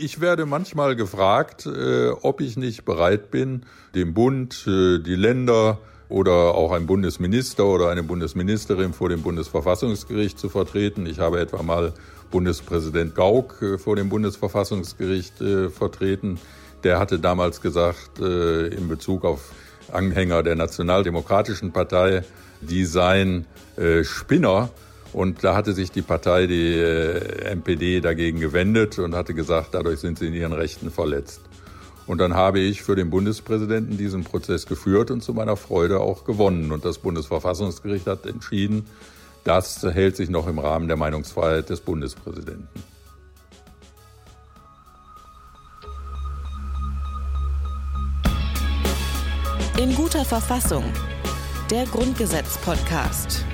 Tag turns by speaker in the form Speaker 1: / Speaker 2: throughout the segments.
Speaker 1: Ich werde manchmal gefragt, äh, ob ich nicht bereit bin, dem Bund, äh, die Länder oder auch ein Bundesminister oder eine Bundesministerin vor dem Bundesverfassungsgericht zu vertreten. Ich habe etwa mal Bundespräsident Gauck äh, vor dem Bundesverfassungsgericht vertreten. Der hatte damals gesagt, in Bezug auf Anhänger der Nationaldemokratischen Partei, die seien Spinner. Und da hatte sich die Partei, die äh, NPD, dagegen gewendet und hatte gesagt, dadurch sind sie in ihren Rechten verletzt. Und dann habe ich für den Bundespräsidenten diesen Prozess geführt und zu meiner Freude auch gewonnen. Und das Bundesverfassungsgericht hat entschieden, das hält sich noch im Rahmen der Meinungsfreiheit des Bundespräsidenten.
Speaker 2: In guter Verfassung. Der Grundgesetz-Podcast.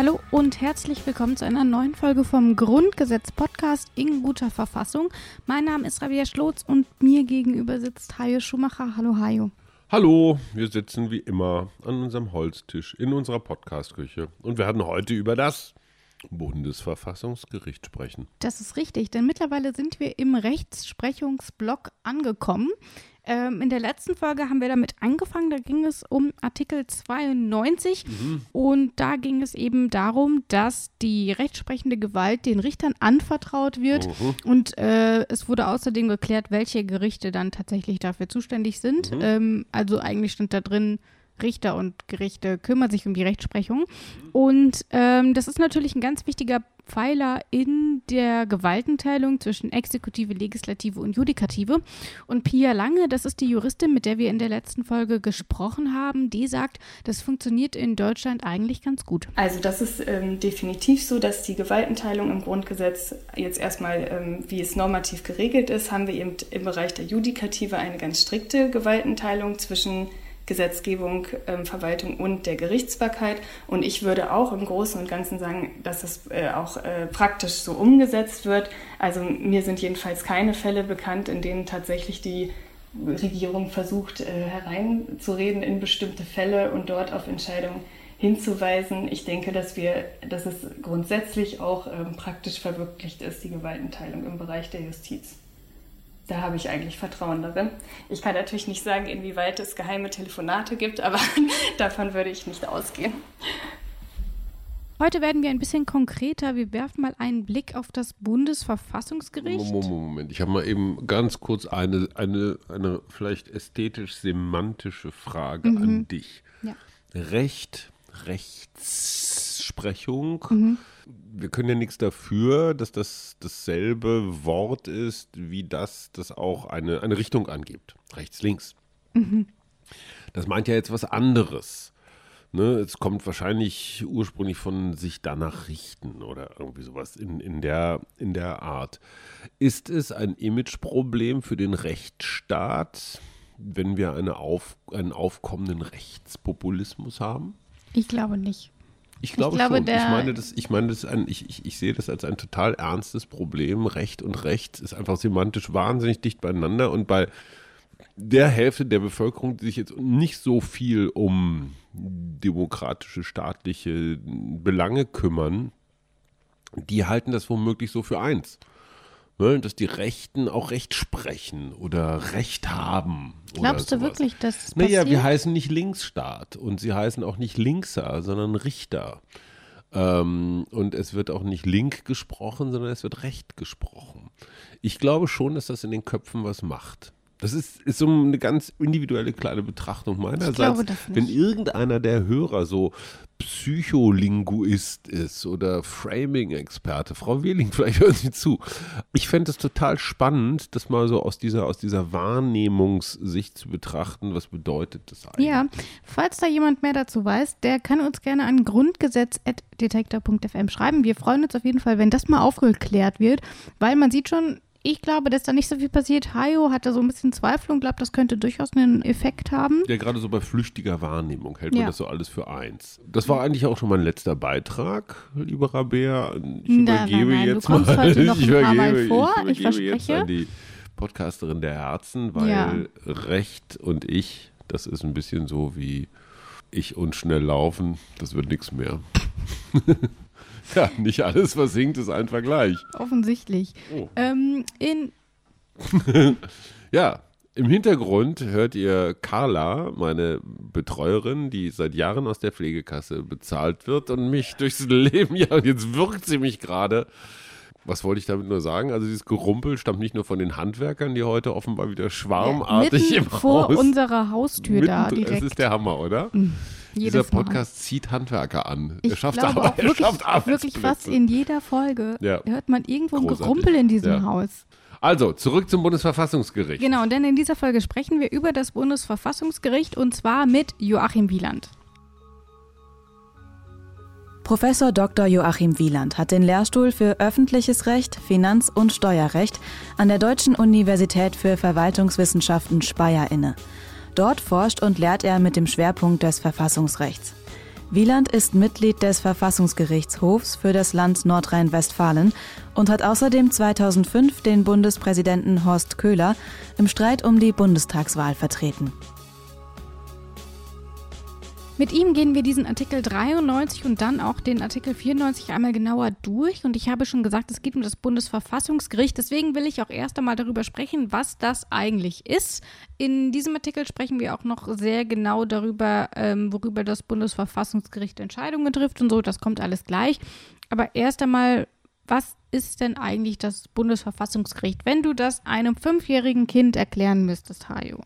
Speaker 3: Hallo und herzlich willkommen zu einer neuen Folge vom Grundgesetz-Podcast in guter Verfassung. Mein Name ist Rabia Schlotz und mir gegenüber sitzt Hajo Schumacher. Hallo Hajo.
Speaker 4: Hallo, wir sitzen wie immer an unserem Holztisch in unserer Podcastküche und werden heute über das Bundesverfassungsgericht sprechen.
Speaker 3: Das ist richtig, denn mittlerweile sind wir im Rechtsprechungsblock angekommen. Ähm, in der letzten Folge haben wir damit angefangen, da ging es um Artikel 92 mhm. und da ging es eben darum, dass die rechtsprechende Gewalt den Richtern anvertraut wird mhm. und äh, es wurde außerdem geklärt, welche Gerichte dann tatsächlich dafür zuständig sind. Mhm. Ähm, also eigentlich stand da drin, Richter und Gerichte kümmern sich um die Rechtsprechung. Und ähm, das ist natürlich ein ganz wichtiger Pfeiler in der Gewaltenteilung zwischen Exekutive, Legislative und Judikative. Und Pia Lange, das ist die Juristin, mit der wir in der letzten Folge gesprochen haben, die sagt, das funktioniert in Deutschland eigentlich ganz gut.
Speaker 5: Also das ist ähm, definitiv so, dass die Gewaltenteilung im Grundgesetz jetzt erstmal, ähm, wie es normativ geregelt ist, haben wir eben im Bereich der Judikative eine ganz strikte Gewaltenteilung zwischen Gesetzgebung, ähm, Verwaltung und der Gerichtsbarkeit. Und ich würde auch im Großen und Ganzen sagen, dass es äh, auch äh, praktisch so umgesetzt wird. Also mir sind jedenfalls keine Fälle bekannt, in denen tatsächlich die Regierung versucht, äh, hereinzureden in bestimmte Fälle und dort auf Entscheidungen hinzuweisen. Ich denke, dass wir, dass es grundsätzlich auch ähm, praktisch verwirklicht ist, die Gewaltenteilung im Bereich der Justiz da habe ich eigentlich Vertrauen darin. Ich kann natürlich nicht sagen, inwieweit es geheime Telefonate gibt, aber davon würde ich nicht ausgehen.
Speaker 3: Heute werden wir ein bisschen konkreter. Wir werfen mal einen Blick auf das Bundesverfassungsgericht.
Speaker 4: Moment, Moment. ich habe mal eben ganz kurz eine, eine, eine vielleicht ästhetisch-semantische Frage mhm. an dich. Ja. Recht, Rechtsprechung. Mhm wir können ja nichts dafür, dass das dasselbe Wort ist, wie das, das auch eine, eine Richtung angibt. Rechts, links. Mhm. Das meint ja jetzt was anderes. Ne, es kommt wahrscheinlich ursprünglich von sich danach richten oder irgendwie sowas in, in, der, in der Art. Ist es ein Imageproblem für den Rechtsstaat, wenn wir eine auf, einen aufkommenden Rechtspopulismus haben?
Speaker 3: Ich glaube nicht.
Speaker 4: Ich glaube, ich glaube schon. ich meine, das, ich, meine das ein, ich, ich, ich sehe das als ein total ernstes Problem. Recht und Recht ist einfach semantisch wahnsinnig dicht beieinander und bei der Hälfte der Bevölkerung, die sich jetzt nicht so viel um demokratische, staatliche Belange kümmern, die halten das womöglich so für eins ne, dass die Rechten auch Recht sprechen oder Recht haben.
Speaker 3: Glaubst du wirklich, dass
Speaker 4: das passiert? Naja, wir heißen nicht Linksstaat und sie heißen auch nicht Linkser, sondern Richter. Ähm, und es wird auch nicht Link gesprochen, sondern es wird Recht gesprochen. Ich glaube schon, dass das in den Köpfen was macht. Das ist, ist so eine ganz individuelle kleine Betrachtung meinerseits. Wenn irgendeiner der Hörer so Psycholinguist ist oder Framing-Experte, Frau Wehling, vielleicht hören Sie zu. Ich fände es total spannend, das mal so aus dieser, aus dieser Wahrnehmungssicht zu betrachten. Was bedeutet das eigentlich?
Speaker 3: Ja, falls da jemand mehr dazu weiß, der kann uns gerne an grundgesetz.detektor.fm schreiben. Wir freuen uns auf jeden Fall, wenn das mal aufgeklärt wird, weil man sieht schon, ich glaube, dass da nicht so viel passiert. Hayo hatte so ein bisschen Zweifel und glaubt, das könnte durchaus einen Effekt haben.
Speaker 4: Ja, gerade so bei flüchtiger Wahrnehmung hält man ja. das so alles für eins. Das war eigentlich auch schon mein letzter Beitrag, lieber Rabea. Ich
Speaker 3: na, übergebe nein, jetzt du kommst mal, heute noch Mal vor, ich, ich verspreche.
Speaker 4: Jetzt an die Podcasterin der Herzen, weil ja. Recht und ich Das ist ein bisschen so wie ich und schnell laufen, das wird nichts mehr. ja, nicht alles, was singt, ist einfach gleich.
Speaker 3: Offensichtlich.
Speaker 4: Oh.
Speaker 3: Ähm, in
Speaker 4: Ja, im Hintergrund hört ihr Carla, meine Betreuerin, die seit Jahren aus der Pflegekasse bezahlt wird und mich durchs Leben, ja, jetzt wirkt sie mich gerade. Was wollte ich damit nur sagen? Also dieses Gerumpel stammt nicht nur von den Handwerkern, die heute offenbar wieder schwarmartig
Speaker 3: mitten
Speaker 4: im
Speaker 3: vor
Speaker 4: Haus.
Speaker 3: unserer Haustür da
Speaker 4: Mittendrin-
Speaker 3: direkt.
Speaker 4: Es ist der Hammer, oder?
Speaker 3: Jedes
Speaker 4: Dieser
Speaker 3: Mal.
Speaker 4: Podcast zieht Handwerker an.
Speaker 3: Ich
Speaker 4: er schafft,
Speaker 3: glaube
Speaker 4: Arbeit,
Speaker 3: auch
Speaker 4: er
Speaker 3: wirklich,
Speaker 4: schafft
Speaker 3: wirklich fast in jeder Folge
Speaker 4: Ja.
Speaker 3: hört man irgendwo ein. Gerumpel in diesem
Speaker 4: Ja.
Speaker 3: Haus.
Speaker 4: Also, zurück zum Bundesverfassungsgericht.
Speaker 3: Genau, denn in dieser Folge sprechen wir über das Bundesverfassungsgericht und zwar mit Joachim Wieland.
Speaker 6: Professor Dr. Joachim Wieland hat den Lehrstuhl für öffentliches Recht, Finanz- und Steuerrecht an der Deutschen Universität für Verwaltungswissenschaften Speyer inne. Dort forscht und lehrt er mit dem Schwerpunkt des Verfassungsrechts. Wieland ist Mitglied des Verfassungsgerichtshofs für das Land Nordrhein-Westfalen und hat außerdem 2005 den Bundespräsidenten Horst Köhler im Streit um die Bundestagswahl vertreten.
Speaker 3: Mit ihm gehen wir diesen Artikel 93 und dann auch den Artikel 94 einmal genauer durch. Und ich habe schon gesagt, es geht um das Bundesverfassungsgericht. Deswegen will ich auch erst einmal darüber sprechen, was das eigentlich ist. In diesem Artikel sprechen wir auch noch sehr genau darüber, ähm, worüber das Bundesverfassungsgericht Entscheidungen trifft und so. Das kommt alles gleich. Aber erst einmal, was ist denn eigentlich das Bundesverfassungsgericht, wenn du das einem fünfjährigen Kind erklären müsstest, Hajo?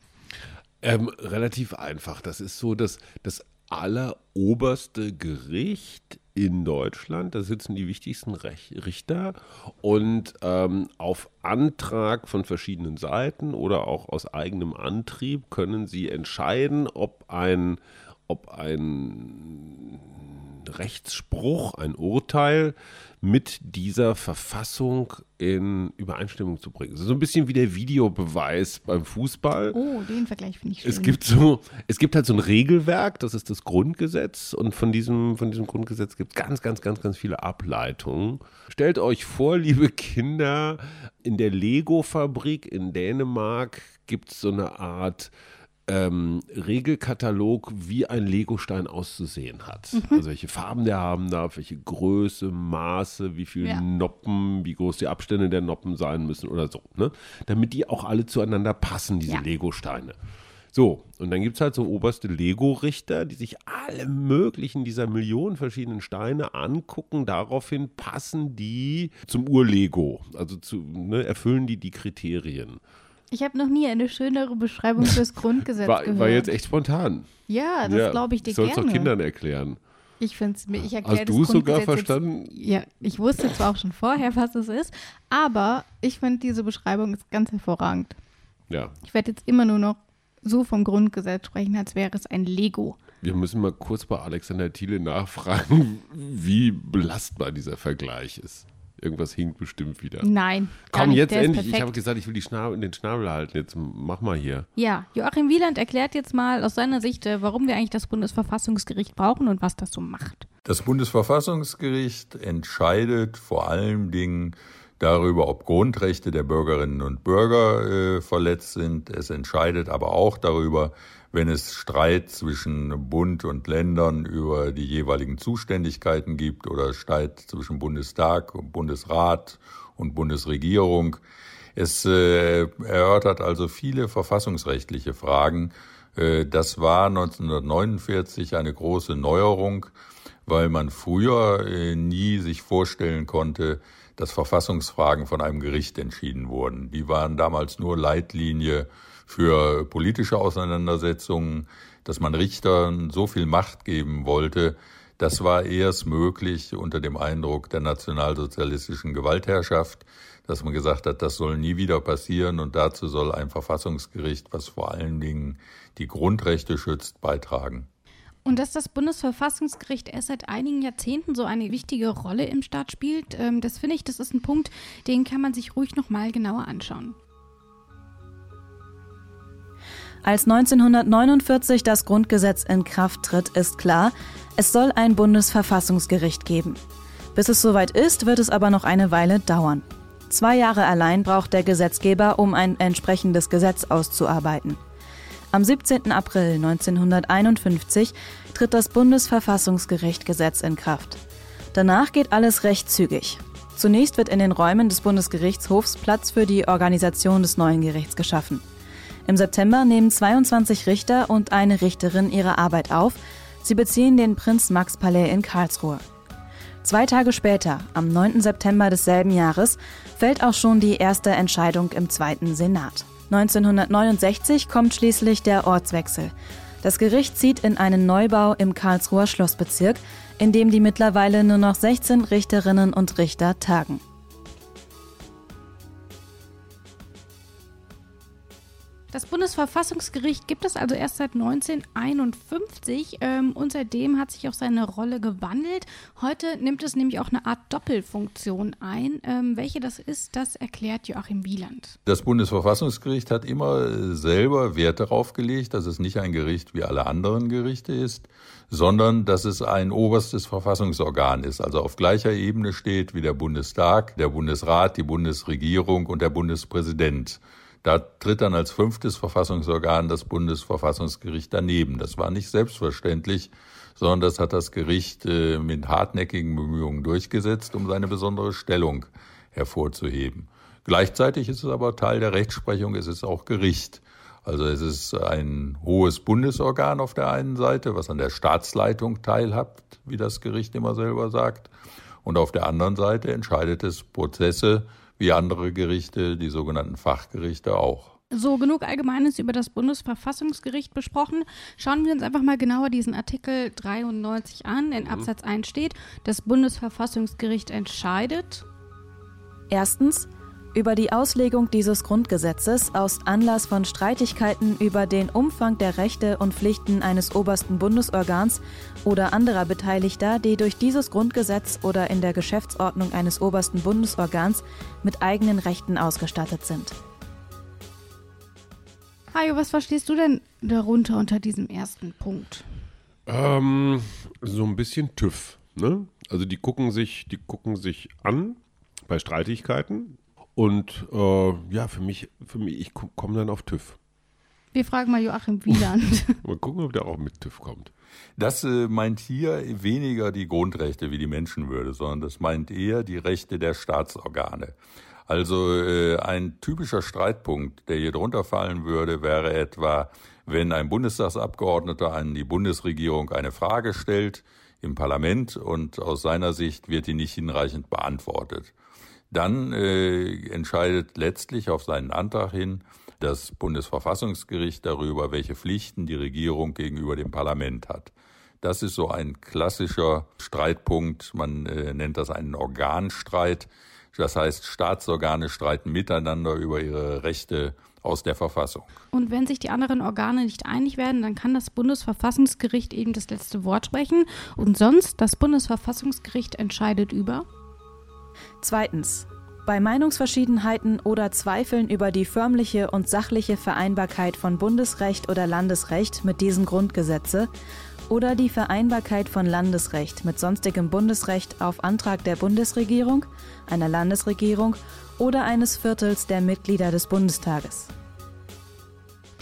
Speaker 4: Ähm, relativ einfach. Das ist so das, das alleroberste Gericht in Deutschland. Da sitzen die wichtigsten Rech Richter und ähm, auf Antrag von verschiedenen Seiten oder auch aus eigenem Antrieb können sie entscheiden, ob ein, ob ein Rechtsspruch, ein Urteil mit dieser Verfassung in Übereinstimmung zu bringen. So ein bisschen wie der Videobeweis beim Fußball.
Speaker 3: Oh, den Vergleich finde ich schön.
Speaker 4: Es gibt so, es gibt halt so ein Regelwerk, das ist das Grundgesetz und von diesem, von diesem Grundgesetz gibt es ganz, ganz, ganz, ganz viele Ableitungen. Stellt euch vor, liebe Kinder, in der Lego-Fabrik in Dänemark gibt es so eine Art ähm, Regelkatalog, wie ein Legostein auszusehen hat.
Speaker 3: Mhm.
Speaker 4: Also welche Farben der haben darf, welche Größe, Maße, wie viele
Speaker 3: Ja.
Speaker 4: Noppen, wie groß die Abstände der Noppen sein müssen oder so. Ne? Damit die auch alle zueinander passen, diese
Speaker 3: Ja.
Speaker 4: Lego-Steine. So, und dann gibt es halt so oberste Lego-Richter, die sich alle möglichen dieser Millionen verschiedenen Steine angucken. Daraufhin passen die zum Ur-Lego. Also zu, ne, erfüllen die die Kriterien.
Speaker 3: Ich habe noch nie eine schönere Beschreibung fürs Grundgesetz
Speaker 4: War,
Speaker 3: gehört.
Speaker 4: war jetzt echt spontan.
Speaker 3: ja, das glaube ich dir
Speaker 4: Sollst
Speaker 3: gerne.
Speaker 4: doch Kindern erklären.
Speaker 3: Ich finde es mir, ich erkläre
Speaker 4: Hast du es sogar verstanden?
Speaker 3: Jetzt, ja, ich wusste zwar auch schon vorher, was es ist, aber ich finde diese Beschreibung ist ganz hervorragend.
Speaker 4: Ja,
Speaker 3: Ich werde jetzt immer nur noch so vom Grundgesetz sprechen, als wäre es ein Lego.
Speaker 4: wir müssen mal kurz bei Alexander Thiele nachfragen, wie belastbar dieser Vergleich ist. Irgendwas hinkt bestimmt wieder.
Speaker 3: Nein,
Speaker 4: Komm,
Speaker 3: nicht,
Speaker 4: jetzt
Speaker 3: der
Speaker 4: endlich. Ich habe gesagt, ich will die Schnabel, den Schnabel halten. Jetzt mach mal hier.
Speaker 3: Ja, Joachim Wieland erklärt jetzt mal aus seiner Sicht, äh, warum wir eigentlich das Bundesverfassungsgericht brauchen und was das so macht.
Speaker 1: Das Bundesverfassungsgericht entscheidet vor allen Dingen darüber, ob Grundrechte der Bürgerinnen und Bürger äh, verletzt sind. Es entscheidet aber auch darüber, wenn es Streit zwischen Bund und Ländern über die jeweiligen Zuständigkeiten gibt oder Streit zwischen Bundestag, Bundesrat und Bundesregierung. Es äh, erörtert also viele verfassungsrechtliche Fragen. Äh, das war 1949 eine große Neuerung, weil man früher äh, nie sich vorstellen konnte, dass Verfassungsfragen von einem Gericht entschieden wurden. Die waren damals nur Leitlinie für politische Auseinandersetzungen, dass man Richtern so viel Macht geben wollte, das war erst möglich unter dem Eindruck der nationalsozialistischen Gewaltherrschaft, dass man gesagt hat, das soll nie wieder passieren und dazu soll ein Verfassungsgericht, was vor allen Dingen die Grundrechte schützt, beitragen.
Speaker 3: Und dass das Bundesverfassungsgericht erst seit einigen Jahrzehnten so eine wichtige Rolle im Staat spielt, ähm, das finde ich, das ist ein Punkt, den kann man sich ruhig nochmal genauer anschauen.
Speaker 6: Als 1949 das Grundgesetz in Kraft tritt, ist klar, es soll ein Bundesverfassungsgericht geben. Bis es soweit ist, wird es aber noch eine Weile dauern. Zwei Jahre allein braucht der Gesetzgeber, um ein entsprechendes Gesetz auszuarbeiten. Am 17. April 1951 tritt das Bundesverfassungsgericht Gesetz in Kraft. Danach geht alles recht zügig. Zunächst wird in den Räumen des Bundesgerichtshofs Platz für die Organisation des neuen Gerichts geschaffen. Im September nehmen 22 Richter und eine Richterin ihre Arbeit auf. Sie beziehen den Prinz-Max-Palais in Karlsruhe. Zwei Tage später, am 9. September desselben Jahres, fällt auch schon die erste Entscheidung im Zweiten Senat. 1969 kommt schließlich der Ortswechsel. Das Gericht zieht in einen Neubau im Karlsruher Schlossbezirk, in dem die mittlerweile nur noch 16 Richterinnen und Richter tagen.
Speaker 3: Das Bundesverfassungsgericht gibt es also erst seit 1951 ähm, und seitdem hat sich auch seine Rolle gewandelt. Heute nimmt es nämlich auch eine Art Doppelfunktion ein. Ähm, welche das ist, das erklärt Joachim Wieland.
Speaker 1: Das Bundesverfassungsgericht hat immer selber Wert darauf gelegt, dass es nicht ein Gericht wie alle anderen Gerichte ist, sondern dass es ein oberstes Verfassungsorgan ist, also auf gleicher Ebene steht wie der Bundestag, der Bundesrat, die Bundesregierung und der Bundespräsident. Da tritt dann als fünftes Verfassungsorgan das Bundesverfassungsgericht daneben. Das war nicht selbstverständlich, sondern das hat das Gericht äh, mit hartnäckigen Bemühungen durchgesetzt, um seine besondere Stellung hervorzuheben. Gleichzeitig ist es aber Teil der Rechtsprechung, es ist auch Gericht. Also es ist ein hohes Bundesorgan auf der einen Seite, was an der Staatsleitung teilhabt, wie das Gericht immer selber sagt. Und auf der anderen Seite entscheidet es Prozesse, wie andere Gerichte, die sogenannten Fachgerichte auch.
Speaker 3: So, genug Allgemeines über das Bundesverfassungsgericht besprochen. Schauen wir uns einfach mal genauer diesen Artikel 93 an. In mhm. Absatz 1 steht, das Bundesverfassungsgericht entscheidet.
Speaker 6: Erstens, über die Auslegung dieses Grundgesetzes aus Anlass von Streitigkeiten über den Umfang der Rechte und Pflichten eines obersten Bundesorgans oder anderer Beteiligter, die durch dieses Grundgesetz oder in der Geschäftsordnung eines obersten Bundesorgans mit eigenen Rechten ausgestattet sind.
Speaker 3: Hajo, was verstehst du denn darunter unter diesem ersten Punkt?
Speaker 4: Ähm, so ein bisschen TÜV. Ne? Also die gucken sich, die gucken sich an bei Streitigkeiten und äh, ja, für mich, für mich, ich komme dann auf TÜV.
Speaker 3: Wir fragen mal Joachim Wieland.
Speaker 4: mal gucken, ob der auch mit TÜV kommt.
Speaker 1: Das äh, meint hier weniger die Grundrechte wie die Menschenwürde, sondern das meint eher die Rechte der Staatsorgane. Also äh, ein typischer Streitpunkt, der hier drunter fallen würde, wäre etwa, wenn ein Bundestagsabgeordneter an die Bundesregierung eine Frage stellt im Parlament und aus seiner Sicht wird die nicht hinreichend beantwortet. Dann äh, entscheidet letztlich auf seinen Antrag hin das Bundesverfassungsgericht darüber, welche Pflichten die Regierung gegenüber dem Parlament hat. Das ist so ein klassischer Streitpunkt. Man äh, nennt das einen Organstreit. Das heißt, Staatsorgane streiten miteinander über ihre Rechte aus der Verfassung.
Speaker 3: Und wenn sich die anderen Organe nicht einig werden, dann kann das Bundesverfassungsgericht eben das letzte Wort sprechen. Und sonst, das Bundesverfassungsgericht entscheidet über
Speaker 6: Zweitens. Bei Meinungsverschiedenheiten oder Zweifeln über die förmliche und sachliche Vereinbarkeit von Bundesrecht oder Landesrecht mit diesem Grundgesetze oder die Vereinbarkeit von Landesrecht mit sonstigem Bundesrecht auf Antrag der Bundesregierung, einer Landesregierung oder eines Viertels der Mitglieder des Bundestages.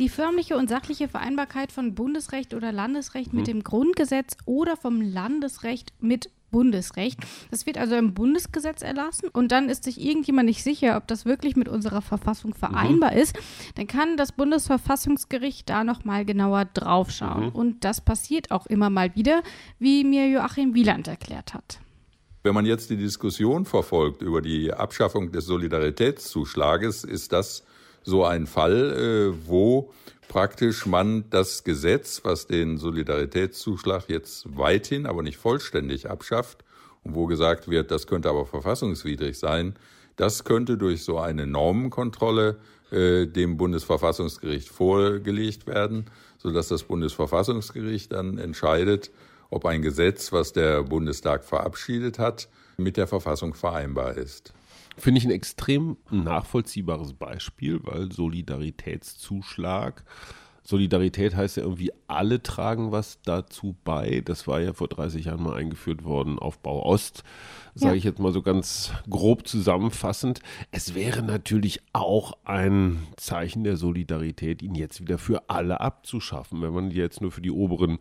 Speaker 3: Die förmliche und sachliche Vereinbarkeit von Bundesrecht oder Landesrecht mit mhm. dem Grundgesetz oder vom Landesrecht mit Bundesrecht. Das wird also im Bundesgesetz erlassen und dann ist sich irgendjemand nicht sicher, ob das wirklich mit unserer Verfassung vereinbar mhm. ist, dann kann das Bundesverfassungsgericht da nochmal genauer draufschauen. Mhm. Und das passiert auch immer mal wieder, wie mir Joachim Wieland erklärt hat.
Speaker 1: Wenn man jetzt die Diskussion verfolgt über die Abschaffung des Solidaritätszuschlages, ist das so ein Fall, äh, wo praktisch man das Gesetz, was den Solidaritätszuschlag jetzt weithin, aber nicht vollständig abschafft und wo gesagt wird, das könnte aber verfassungswidrig sein, das könnte durch so eine Normenkontrolle äh, dem Bundesverfassungsgericht vorgelegt werden, sodass das Bundesverfassungsgericht dann entscheidet, ob ein Gesetz, was der Bundestag verabschiedet hat, mit der Verfassung vereinbar ist.
Speaker 4: Finde ich ein extrem nachvollziehbares Beispiel, weil Solidaritätszuschlag Solidarität heißt ja irgendwie, alle tragen was dazu bei. Das war ja vor 30 Jahren mal eingeführt worden, Aufbau Ost, sage ja. ich jetzt mal so ganz grob zusammenfassend. Es wäre natürlich auch ein Zeichen der Solidarität, ihn jetzt wieder für alle abzuschaffen, wenn man jetzt nur für die oberen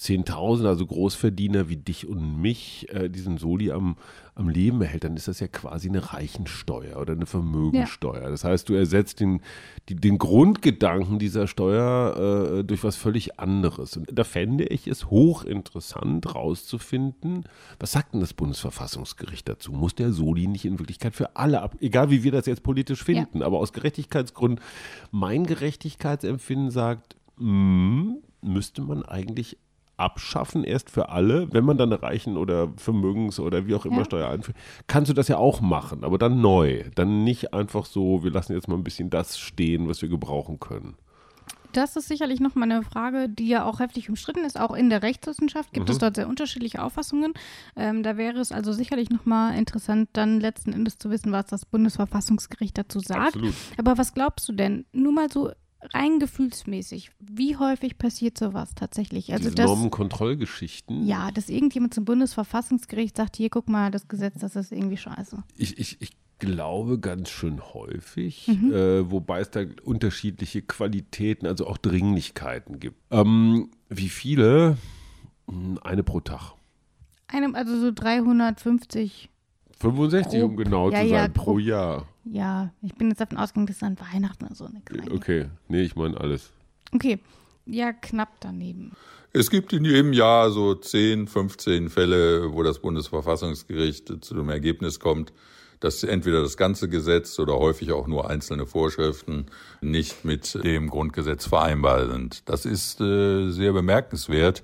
Speaker 4: 10.000, also Großverdiener wie dich und mich, äh, diesen Soli am, am Leben erhält, dann ist das ja quasi eine Reichensteuer oder eine Vermögensteuer. Ja. Das heißt, du ersetzt den, die, den Grundgedanken dieser Steuer äh, durch was völlig anderes. Und da fände ich es hochinteressant rauszufinden, was sagt denn das Bundesverfassungsgericht dazu? Muss der Soli nicht in Wirklichkeit für alle ab, egal wie wir das jetzt politisch finden, ja. aber aus Gerechtigkeitsgründen, mein Gerechtigkeitsempfinden sagt, mh, hm, müsste man eigentlich abschaffen, erst für alle, wenn man dann Reichen oder Vermögens- oder wie auch immer ja. Steuer einführt, kannst du das ja auch machen, aber dann neu. Dann nicht einfach so, wir lassen jetzt mal ein bisschen das stehen, was wir gebrauchen können.
Speaker 3: Das ist sicherlich nochmal eine Frage, die ja auch heftig umstritten ist. Auch in der Rechtswissenschaft gibt mhm. es dort sehr unterschiedliche Auffassungen. Ähm, da wäre es also sicherlich nochmal interessant, dann letzten Endes zu wissen, was das Bundesverfassungsgericht dazu sagt. Absolut. Aber was glaubst du denn? Nur mal so rein gefühlsmäßig, wie häufig passiert sowas tatsächlich?
Speaker 4: Also Diese Normenkontrollgeschichten.
Speaker 3: Ja, dass irgendjemand zum Bundesverfassungsgericht sagt, hier guck mal, das Gesetz, das ist irgendwie scheiße.
Speaker 4: Ich, ich, ich glaube ganz schön häufig, mhm. äh, wobei es da unterschiedliche Qualitäten, also auch Dringlichkeiten gibt. Ähm, wie viele? Hm, eine pro Tag.
Speaker 3: Eine, also so 350.
Speaker 4: 65, grob. um genau ja, zu sein, ja, pro Jahr.
Speaker 3: Ja, ich bin jetzt davon ausgegangen, dass dann Weihnachten oder so eine
Speaker 4: kleine. Okay, nee, ich meine alles.
Speaker 3: Okay, ja, knapp daneben.
Speaker 1: Es gibt in jedem Jahr so 10, 15 Fälle, wo das Bundesverfassungsgericht zu dem Ergebnis kommt, dass entweder das ganze Gesetz oder häufig auch nur einzelne Vorschriften nicht mit dem Grundgesetz vereinbar sind. Das ist äh, sehr bemerkenswert,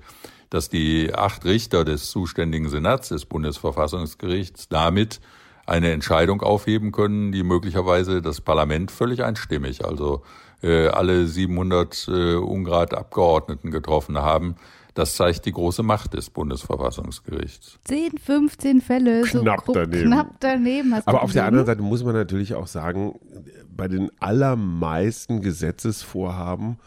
Speaker 1: dass die acht Richter des zuständigen Senats des Bundesverfassungsgerichts damit eine Entscheidung aufheben können, die möglicherweise das Parlament völlig einstimmig, also äh, alle 700 äh, Ungrad Abgeordneten getroffen haben. Das zeigt die große Macht des Bundesverfassungsgerichts.
Speaker 3: 10, 15 Fälle,
Speaker 4: knapp
Speaker 3: so
Speaker 4: daneben.
Speaker 3: Knapp daneben
Speaker 4: Aber auf der anderen Seite muss man natürlich auch sagen, bei den allermeisten Gesetzesvorhaben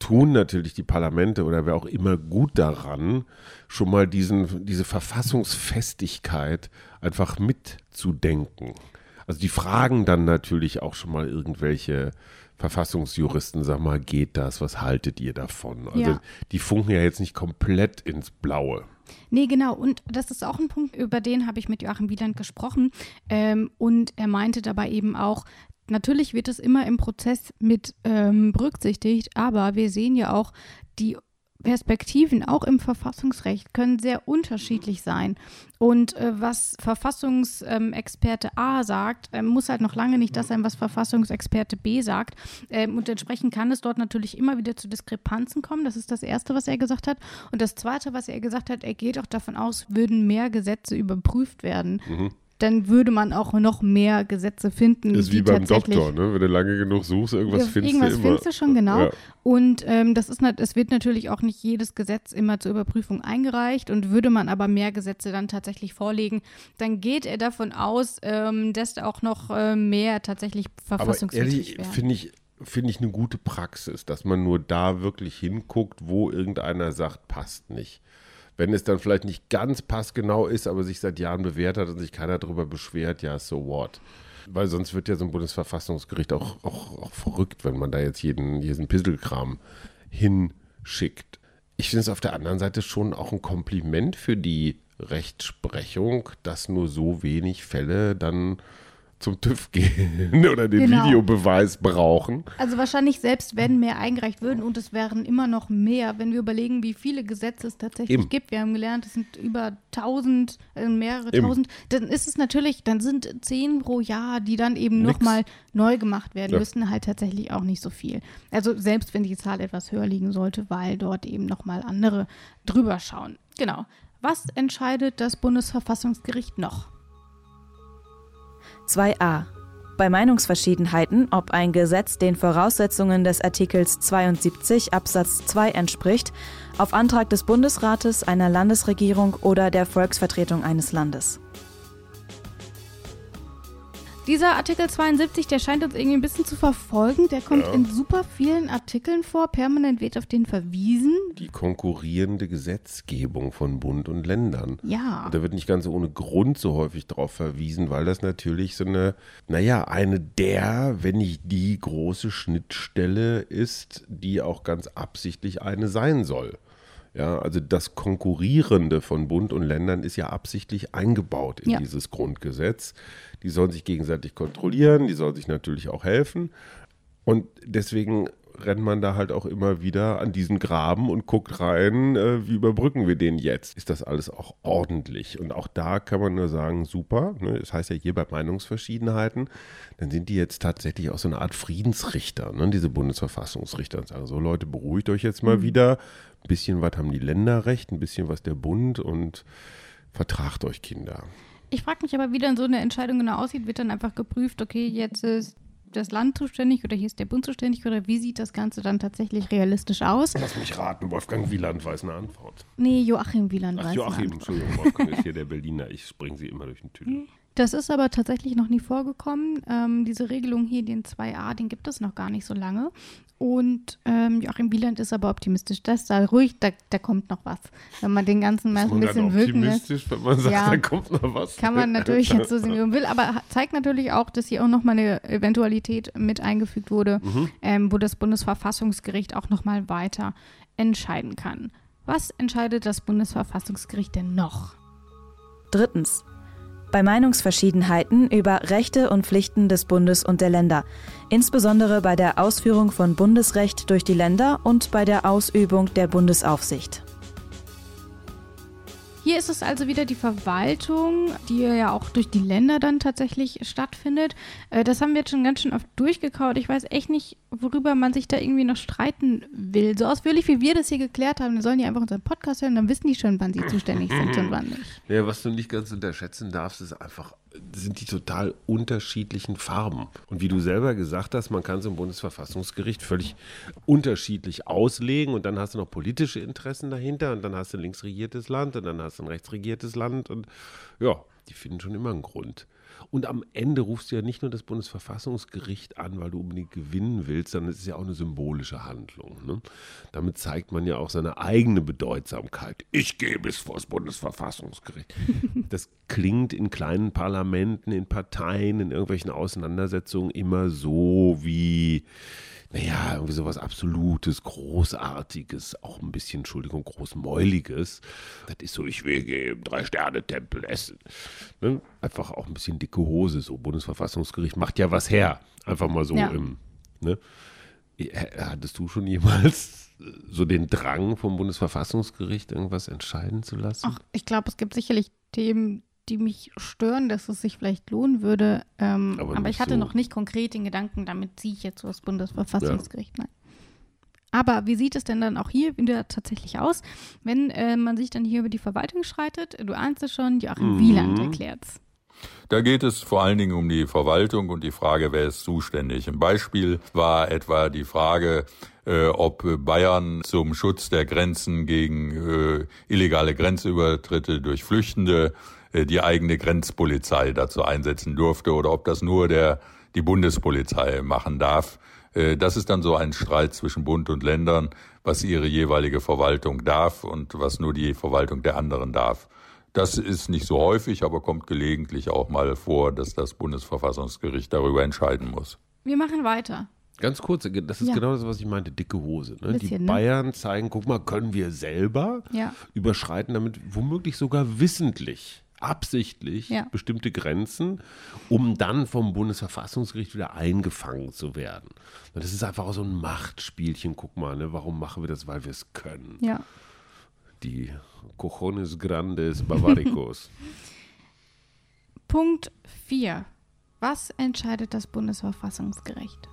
Speaker 4: tun natürlich die Parlamente oder wer auch immer gut daran, schon mal diesen, diese Verfassungsfestigkeit einfach mitzudenken. Also die fragen dann natürlich auch schon mal irgendwelche Verfassungsjuristen, sag mal, geht das? Was haltet ihr davon? Also ja. die funken ja jetzt nicht komplett ins Blaue.
Speaker 3: Nee, genau. Und das ist auch ein Punkt, über den habe ich mit Joachim Wieland gesprochen. Ähm, und er meinte dabei eben auch, natürlich wird es immer im Prozess mit ähm, berücksichtigt, aber wir sehen ja auch, die Perspektiven auch im Verfassungsrecht können sehr unterschiedlich sein. Und äh, was Verfassungsexperte A sagt, äh, muss halt noch lange nicht das sein, was Verfassungsexperte B sagt. Ähm, und entsprechend kann es dort natürlich immer wieder zu Diskrepanzen kommen. Das ist das Erste, was er gesagt hat. Und das Zweite, was er gesagt hat, er geht auch davon aus, würden mehr Gesetze überprüft werden. Mhm dann würde man auch noch mehr Gesetze finden.
Speaker 4: Ist wie beim Doktor, ne? wenn du lange genug suchst, irgendwas ja, findest irgendwas du immer.
Speaker 3: findest du schon, genau. Ja. Und ähm, das ist, es wird natürlich auch nicht jedes Gesetz immer zur Überprüfung eingereicht und würde man aber mehr Gesetze dann tatsächlich vorlegen, dann geht er davon aus, ähm, dass auch noch äh, mehr tatsächlich verfassungswidrig
Speaker 4: wäre. finde ich finde ich eine gute Praxis, dass man nur da wirklich hinguckt, wo irgendeiner sagt, passt nicht wenn es dann vielleicht nicht ganz passgenau ist, aber sich seit Jahren bewährt hat und sich keiner darüber beschwert, ja, so what. Weil sonst wird ja so ein Bundesverfassungsgericht auch, auch, auch verrückt, wenn man da jetzt jeden, jeden Pisselkram hinschickt. Ich finde es auf der anderen Seite schon auch ein Kompliment für die Rechtsprechung, dass nur so wenig Fälle dann zum TÜV gehen oder den genau. Videobeweis brauchen.
Speaker 3: Also wahrscheinlich selbst wenn mehr eingereicht würden und es wären immer noch mehr, wenn wir überlegen, wie viele Gesetze es tatsächlich Eben. gibt. Wir haben gelernt, es sind über tausend, äh, mehrere Eben. tausend. Dann ist es natürlich, dann sind zehn pro Jahr, die dann eben nochmal neu gemacht werden ja. müssen, halt tatsächlich auch nicht so viel. Also selbst wenn die Zahl etwas höher liegen sollte, weil dort eben nochmal andere drüber schauen. Genau. Was entscheidet das Bundesverfassungsgericht noch?
Speaker 6: 2a. Bei Meinungsverschiedenheiten, ob ein Gesetz den Voraussetzungen des Artikels 72 Absatz 2 entspricht, auf Antrag des Bundesrates, einer Landesregierung oder der Volksvertretung eines Landes.
Speaker 3: Dieser Artikel 72, der scheint uns irgendwie ein bisschen zu verfolgen. Der kommt
Speaker 4: Ja.
Speaker 3: in super vielen Artikeln vor. Permanent wird auf den verwiesen.
Speaker 4: Die konkurrierende Gesetzgebung von Bund und Ländern.
Speaker 3: Ja.
Speaker 4: Und da wird nicht ganz ohne Grund so häufig darauf verwiesen, weil das natürlich so eine, naja, eine der, wenn nicht die große Schnittstelle ist, die auch ganz absichtlich eine sein soll. Ja, also das Konkurrierende von Bund und Ländern ist ja absichtlich eingebaut in
Speaker 3: Ja.
Speaker 4: dieses Grundgesetz. Die sollen sich gegenseitig kontrollieren, die sollen sich natürlich auch helfen. Und deswegen rennt man da halt auch immer wieder an diesen Graben und guckt rein, äh, wie überbrücken wir den jetzt? Ist das alles auch ordentlich? Und auch da kann man nur sagen, super. Ne? Das heißt ja hier bei Meinungsverschiedenheiten, dann sind die jetzt tatsächlich auch so eine Art Friedensrichter, ne? diese Bundesverfassungsrichter und sagen, so Leute, beruhigt euch jetzt mal wieder. Ein bisschen was haben die Länder recht, ein bisschen was der Bund und vertragt euch Kinder.
Speaker 3: Ich frage mich aber, wie dann so eine Entscheidung genau aussieht. Wird dann einfach geprüft, okay, jetzt ist das Land zuständig oder hier ist der Bund zuständig oder wie sieht das Ganze dann tatsächlich realistisch aus?
Speaker 4: Lass mich raten, Wolfgang Wieland weiß eine Antwort.
Speaker 3: Nee, Joachim Wieland
Speaker 4: Ach,
Speaker 3: weiß
Speaker 4: Joachim,
Speaker 3: eine Antwort.
Speaker 4: Entschuldigung, Wolfgang ist hier der Berliner. Ich springe sie immer durch den Tüdel.
Speaker 3: Das ist aber tatsächlich noch nie vorgekommen. Ähm, diese Regelung hier, den 2a, den gibt es noch gar nicht so lange. Und ähm, Joachim Wieland ist aber optimistisch. Das da ruhig, da, da kommt noch was. Wenn man den ganzen mal ein bisschen wirken lässt.
Speaker 4: optimistisch, wenn man sagt,
Speaker 3: Ja.
Speaker 4: da kommt noch was.
Speaker 3: Kann man natürlich jetzt so sehen, wie man will, aber zeigt natürlich auch, dass hier auch nochmal eine Eventualität mit eingefügt wurde, ähm, wo das Bundesverfassungsgericht auch nochmal weiter entscheiden kann. Was entscheidet das Bundesverfassungsgericht denn noch?
Speaker 6: Drittens. Bei Meinungsverschiedenheiten über Rechte und Pflichten des Bundes und der Länder, insbesondere bei der Ausführung von Bundesrecht durch die Länder und bei der Ausübung der Bundesaufsicht.
Speaker 3: Hier ist es also wieder die Verwaltung, die ja auch durch die Länder dann tatsächlich stattfindet. Äh, Das haben wir jetzt schon ganz schön oft durchgekaut. Ich weiß echt nicht, worüber man sich da irgendwie noch streiten will. So ausführlich, wie wir das hier geklärt haben, wir sollen die einfach unseren Podcast hören, dann wissen die schon, wann sie zuständig sind und wann nicht.
Speaker 4: Ja, was du nicht ganz unterschätzen darfst, ist einfach, sind die total unterschiedlichen Farben. Und wie du selber gesagt hast, man kann es im Bundesverfassungsgericht völlig unterschiedlich auslegen und dann hast du noch politische Interessen dahinter und dann hast du ein linksregiertes Land und dann hast du ein rechtsregiertes Land und ja, die finden schon immer einen Grund. Und am Ende rufst du ja nicht nur das Bundesverfassungsgericht an, weil du unbedingt gewinnen willst, sondern es ist ja auch eine symbolische Handlung. Ne? Damit zeigt man ja auch seine eigene Bedeutsamkeit. Ich gehe bis vor das Bundesverfassungsgericht. Das klingt in kleinen Parlamenten, in Parteien, in irgendwelchen Auseinandersetzungen immer so wie, naja, irgendwie sowas Absolutes, Großartiges, auch ein bisschen, Entschuldigung, Großmäuliges. Das ist so, ich will im Drei-Sterne-Tempel essen. Ne? Einfach auch ein bisschen dicke Hose, so. Bundesverfassungsgericht macht ja was her. Einfach mal so
Speaker 3: Ja.
Speaker 4: im, ne? Äh, Hattest du schon jemals äh, so den Drang vom Bundesverfassungsgericht irgendwas entscheiden zu lassen?
Speaker 3: Ach, ich glaube, es gibt sicherlich Themen, die mich stören, dass es sich vielleicht lohnen würde. Ähm,
Speaker 4: Aber
Speaker 3: aber ich hatte
Speaker 4: so.
Speaker 3: noch nicht konkret den Gedanken, damit ziehe ich jetzt so das Bundesverfassungsgericht. Nein. Aber wie sieht es denn dann auch hier wieder tatsächlich aus, wenn äh, man sich dann hier über die Verwaltung schreitet? Du ahnst es schon, Joachim
Speaker 4: Mhm.
Speaker 3: Wieland erklärt's.
Speaker 1: Da geht es vor allen Dingen um die Verwaltung und die Frage, wer ist zuständig. Ein Beispiel war etwa die Frage, äh, ob Bayern zum Schutz der Grenzen gegen äh, illegale Grenzübertritte durch Flüchtende die eigene Grenzpolizei dazu einsetzen durfte oder ob das nur der die Bundespolizei machen darf. Äh, Das ist dann so ein Streit zwischen Bund und Ländern, was ihre jeweilige Verwaltung darf und was nur die Verwaltung der anderen darf. Das ist nicht so häufig, aber kommt gelegentlich auch mal vor, dass das Bundesverfassungsgericht darüber entscheiden muss.
Speaker 3: Wir machen weiter.
Speaker 4: Ganz kurz, das ist
Speaker 3: Ja.
Speaker 4: genau das, was ich meinte, dicke Hose. Ne? die
Speaker 3: Bisschen, ne?
Speaker 4: Bayern zeigen, guck mal, können wir selber
Speaker 3: Ja.
Speaker 4: überschreiten damit womöglich sogar wissentlich, absichtlich
Speaker 3: Ja.
Speaker 4: bestimmte Grenzen, um dann vom Bundesverfassungsgericht wieder eingefangen zu werden. Das ist einfach auch so ein Machtspielchen. Guck mal, ne? warum machen wir das? Weil wir es können.
Speaker 3: Ja.
Speaker 4: Die Cojones Grandes Bavaricos.
Speaker 3: Punkt 4. Was entscheidet das Bundesverfassungsgericht?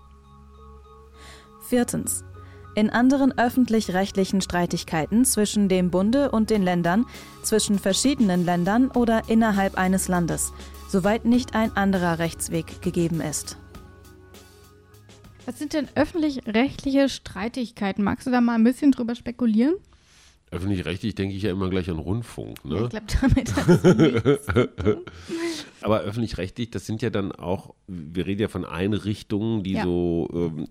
Speaker 6: Viertens. In anderen öffentlich-rechtlichen Streitigkeiten zwischen dem Bunde und den Ländern, zwischen verschiedenen Ländern oder innerhalb eines Landes, soweit nicht ein anderer Rechtsweg gegeben ist.
Speaker 3: Was sind denn öffentlich-rechtliche Streitigkeiten? Magst du da mal ein bisschen drüber spekulieren?
Speaker 4: Öffentlich-rechtlich denke ich ja immer gleich an Rundfunk. Ne?
Speaker 3: Ich glaube, damit hat es nichts.
Speaker 4: Aber öffentlich-rechtlich, das sind ja dann auch, wir reden ja von Einrichtungen, die
Speaker 3: Ja.
Speaker 4: so ähm, äh,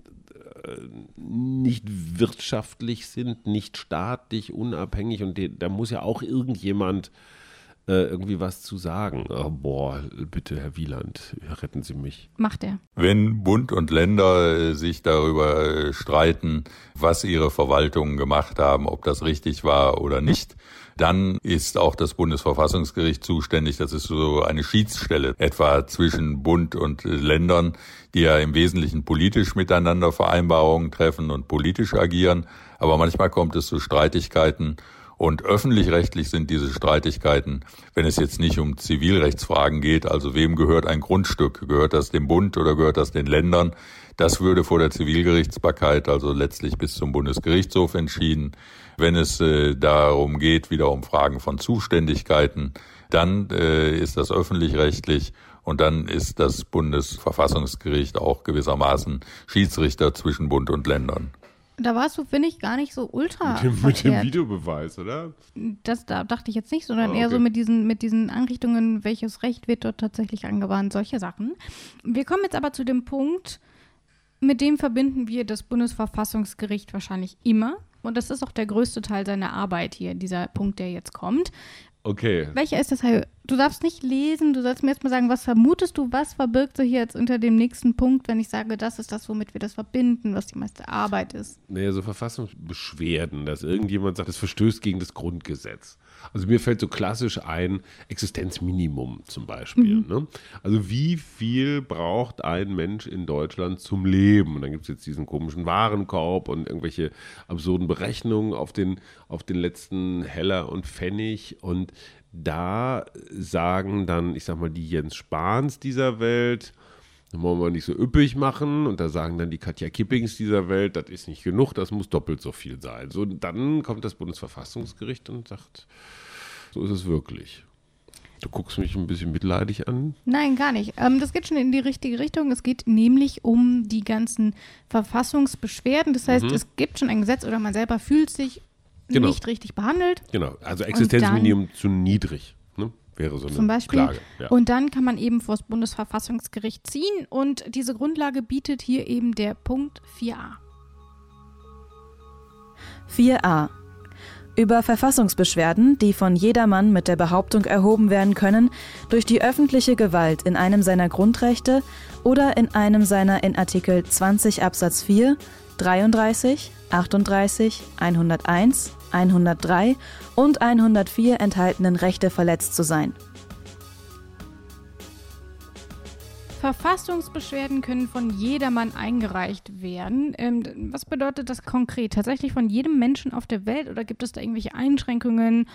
Speaker 4: nicht wirtschaftlich sind, nicht staatlich, unabhängig und die, da muss ja auch irgendjemand äh, irgendwie was zu sagen. Oh, boah, bitte, Herr Wieland, retten Sie mich.
Speaker 3: Macht er.
Speaker 1: Wenn Bund und Länder äh, sich darüber äh, streiten, was ihre Verwaltungen gemacht haben, ob das richtig war oder nicht, dann ist auch das Bundesverfassungsgericht zuständig. Das ist so eine Schiedsstelle, etwa zwischen Bund und äh, Ländern, die ja im Wesentlichen politisch miteinander Vereinbarungen treffen und politisch agieren. Aber manchmal kommt es zu Streitigkeiten und öffentlich-rechtlich sind diese Streitigkeiten, wenn es jetzt nicht um Zivilrechtsfragen geht, also wem gehört ein Grundstück? Gehört das dem Bund oder gehört das den Ländern? Das würde vor der Zivilgerichtsbarkeit, also letztlich bis zum Bundesgerichtshof entschieden. Wenn es äh, darum geht, wieder um Fragen von Zuständigkeiten, dann äh, ist das öffentlich-rechtlich und dann ist das Bundesverfassungsgericht auch gewissermaßen Schiedsrichter zwischen Bund und Ländern.
Speaker 3: Da warst du, finde ich, gar nicht so ultra
Speaker 4: Mit dem, mit dem. Videobeweis, oder?
Speaker 3: Das da dachte ich jetzt nicht, sondern
Speaker 4: Ah,
Speaker 3: eher so
Speaker 4: okay.
Speaker 3: mit diesen, mit diesen Anrichtungen, welches Recht wird dort tatsächlich angewandt, solche Sachen. Wir kommen jetzt aber zu dem Punkt, mit dem verbinden wir das Bundesverfassungsgericht wahrscheinlich immer. Und das ist auch der größte Teil seiner Arbeit hier, dieser Punkt, der jetzt kommt.
Speaker 4: Okay.
Speaker 3: Welcher ist das? Du darfst nicht lesen, du sollst mir jetzt mal sagen, was vermutest du, was verbirgt sich jetzt unter dem nächsten Punkt, wenn ich sage, das ist das, womit wir das verbinden, was die meiste Arbeit ist.
Speaker 4: Naja, so Verfassungsbeschwerden, dass irgendjemand sagt, es verstößt gegen das Grundgesetz. Also mir fällt so klassisch ein Existenzminimum zum Beispiel. Ne? Also wie viel braucht ein Mensch in Deutschland zum Leben? Und dann gibt es jetzt diesen komischen Warenkorb und irgendwelche absurden Berechnungen auf den, auf den letzten Heller und Pfennig. Und da sagen dann, ich sag mal, die Jens Spahns dieser Welt, das wollen wir nicht so üppig machen. Und da sagen dann die Katja Kippings dieser Welt, das ist nicht genug, das muss doppelt so viel sein. So, und dann kommt das Bundesverfassungsgericht und sagt, so ist es wirklich. Du guckst mich ein bisschen mitleidig an.
Speaker 3: Nein, gar nicht. Ähm, das geht schon in die richtige Richtung. Es geht nämlich um die ganzen Verfassungsbeschwerden. Das heißt, es gibt schon ein Gesetz oder man selber fühlt sich
Speaker 4: Genau.
Speaker 3: nicht richtig behandelt.
Speaker 4: Genau, also Existenzminimum zu niedrig. Ne? Wäre so eine
Speaker 3: Zum Beispiel.
Speaker 4: Klage. Ja.
Speaker 3: Und dann kann man eben vor das Bundesverfassungsgericht ziehen und diese Grundlage bietet hier eben der Punkt 4a.
Speaker 6: 4a. Über Verfassungsbeschwerden, die von jedermann mit der Behauptung erhoben werden können, durch die öffentliche Gewalt in einem seiner Grundrechte oder in einem seiner in Artikel 20 Absatz 4, 33, 38, 101, 103 und 104 enthaltenen Rechte verletzt zu sein.
Speaker 3: Verfassungsbeschwerden können von jedermann eingereicht werden. Ähm, was bedeutet das konkret? Tatsächlich von jedem Menschen auf der Welt oder gibt es da irgendwelche Einschränkungen?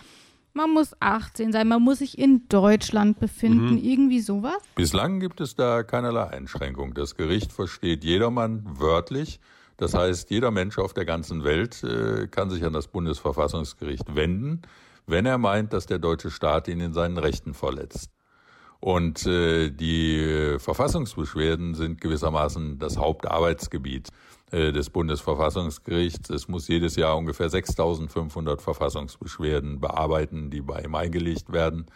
Speaker 3: Man muss 18 sein, man muss sich in Deutschland befinden, irgendwie sowas?
Speaker 1: Bislang gibt es da keinerlei Einschränkung. Das Gericht versteht jedermann wörtlich. Das heißt, jeder Mensch auf der ganzen Welt äh, kann sich an das Bundesverfassungsgericht wenden, wenn er meint, dass der deutsche Staat ihn in seinen Rechten verletzt. Und äh, die Verfassungsbeschwerden sind gewissermaßen das Hauptarbeitsgebiet äh, des Bundesverfassungsgerichts. Es muss jedes Jahr ungefähr 6.500 Verfassungsbeschwerden bearbeiten, die bei ihm eingelegt werden.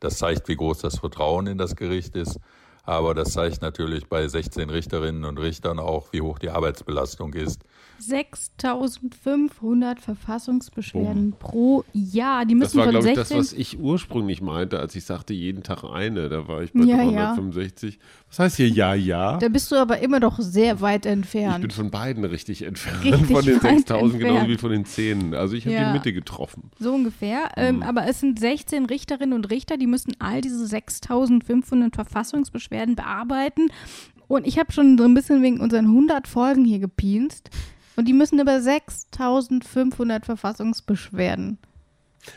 Speaker 1: Das zeigt, wie groß das Vertrauen in das Gericht ist. Aber das zeigt natürlich bei 16 Richterinnen und Richtern auch, wie hoch die Arbeitsbelastung ist.
Speaker 3: 6500 Verfassungsbeschwerden pro Jahr. Die
Speaker 4: Oh. Das
Speaker 3: müssen
Speaker 4: war,
Speaker 3: von
Speaker 4: glaube ich,
Speaker 3: 16
Speaker 4: das, was ich ursprünglich meinte, als ich sagte, jeden Tag eine. Da war ich bei
Speaker 3: Ja, ja.
Speaker 4: 365. Was heißt hier ja, ja?
Speaker 3: Da bist du aber immer noch sehr weit
Speaker 4: Ich
Speaker 3: entfernt.
Speaker 4: bin von beiden richtig entfernt.
Speaker 3: Richtig
Speaker 4: von den
Speaker 3: weit
Speaker 4: 6000 genauso wie von den 10. Also ich habe
Speaker 3: Ja.
Speaker 4: die Mitte getroffen.
Speaker 3: So ungefähr. Ähm, aber es sind 16 Richterinnen und Richter, die müssen all diese 6500 Verfassungsbeschwerden bearbeiten. Und ich habe schon so ein bisschen wegen unseren 100 Folgen hier gepinst. Und die müssen über 6500 Verfassungsbeschwerden.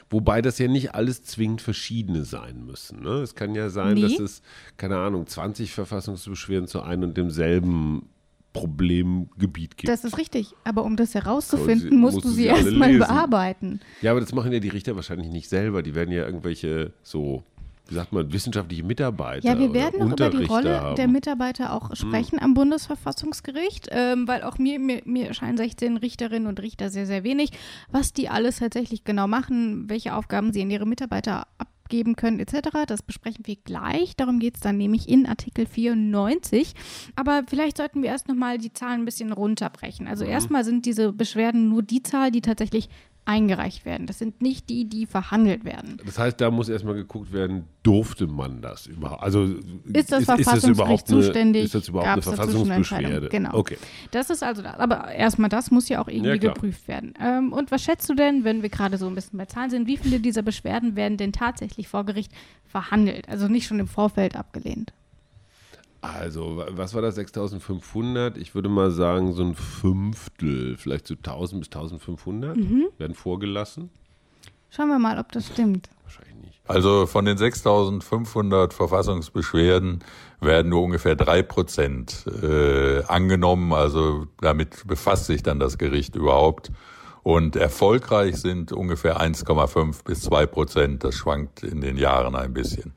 Speaker 4: Wobei das ja nicht alles zwingend verschiedene sein müssen. Ne? Es kann ja sein,
Speaker 3: Nee.
Speaker 4: dass es, keine Ahnung, 20 Verfassungsbeschwerden zu einem und demselben Problemgebiet gibt.
Speaker 3: Das ist richtig. Aber um das herauszufinden,
Speaker 4: sie-
Speaker 3: musst
Speaker 4: musst
Speaker 3: du sie
Speaker 4: sie
Speaker 3: erstmal bearbeiten.
Speaker 4: ja, aber das machen ja die Richter wahrscheinlich nicht selber. Die werden ja irgendwelche so wie sagt man, wissenschaftliche Mitarbeiter.
Speaker 3: Ja, wir werden noch über die Rolle
Speaker 4: haben.
Speaker 3: der Mitarbeiter auch sprechen am Bundesverfassungsgericht, ähm, weil auch mir, mir, mir erscheinen 16 Richterinnen und Richter sehr, sehr wenig, was die alles tatsächlich genau machen, welche Aufgaben sie in ihre Mitarbeiter abgeben können, etc. Das besprechen wir gleich. Darum geht es dann nämlich in Artikel 94. Aber vielleicht sollten wir erst nochmal die Zahlen ein bisschen runterbrechen. Also erstmal sind diese Beschwerden nur die Zahl, die tatsächlich eingereicht werden. Das sind nicht die, die verhandelt werden.
Speaker 4: Das heißt, da muss erstmal geguckt werden, durfte man das überhaupt? Also
Speaker 3: Ist das
Speaker 4: ist, ist das überhaupt
Speaker 3: Verfassungsgericht zuständig?
Speaker 4: Ist das überhaupt eine Verfassungsbeschwerde?
Speaker 3: Genau.
Speaker 4: Okay.
Speaker 3: Das ist also das. Aber erstmal, das muss ja auch irgendwie
Speaker 4: Ja,
Speaker 3: geprüft werden. Ähm, und was schätzt du denn, wenn wir gerade so ein bisschen bei Zahlen sind, wie viele dieser Beschwerden werden denn tatsächlich vor Gericht verhandelt? Also nicht schon im Vorfeld abgelehnt.
Speaker 4: Also, wa- was war das? 6500? Ich würde mal sagen, so ein Fünftel, vielleicht so 1000 bis 1500
Speaker 3: Mhm.
Speaker 4: werden vorgelassen.
Speaker 3: Schauen wir mal, ob das stimmt.
Speaker 4: Wahrscheinlich nicht.
Speaker 1: Also von den 6500 Verfassungsbeschwerden werden nur ungefähr drei Prozent äh, angenommen. Also damit befasst sich dann das Gericht überhaupt. Und erfolgreich sind ungefähr 1,5 bis 2 Prozent. Das schwankt in den Jahren ein bisschen.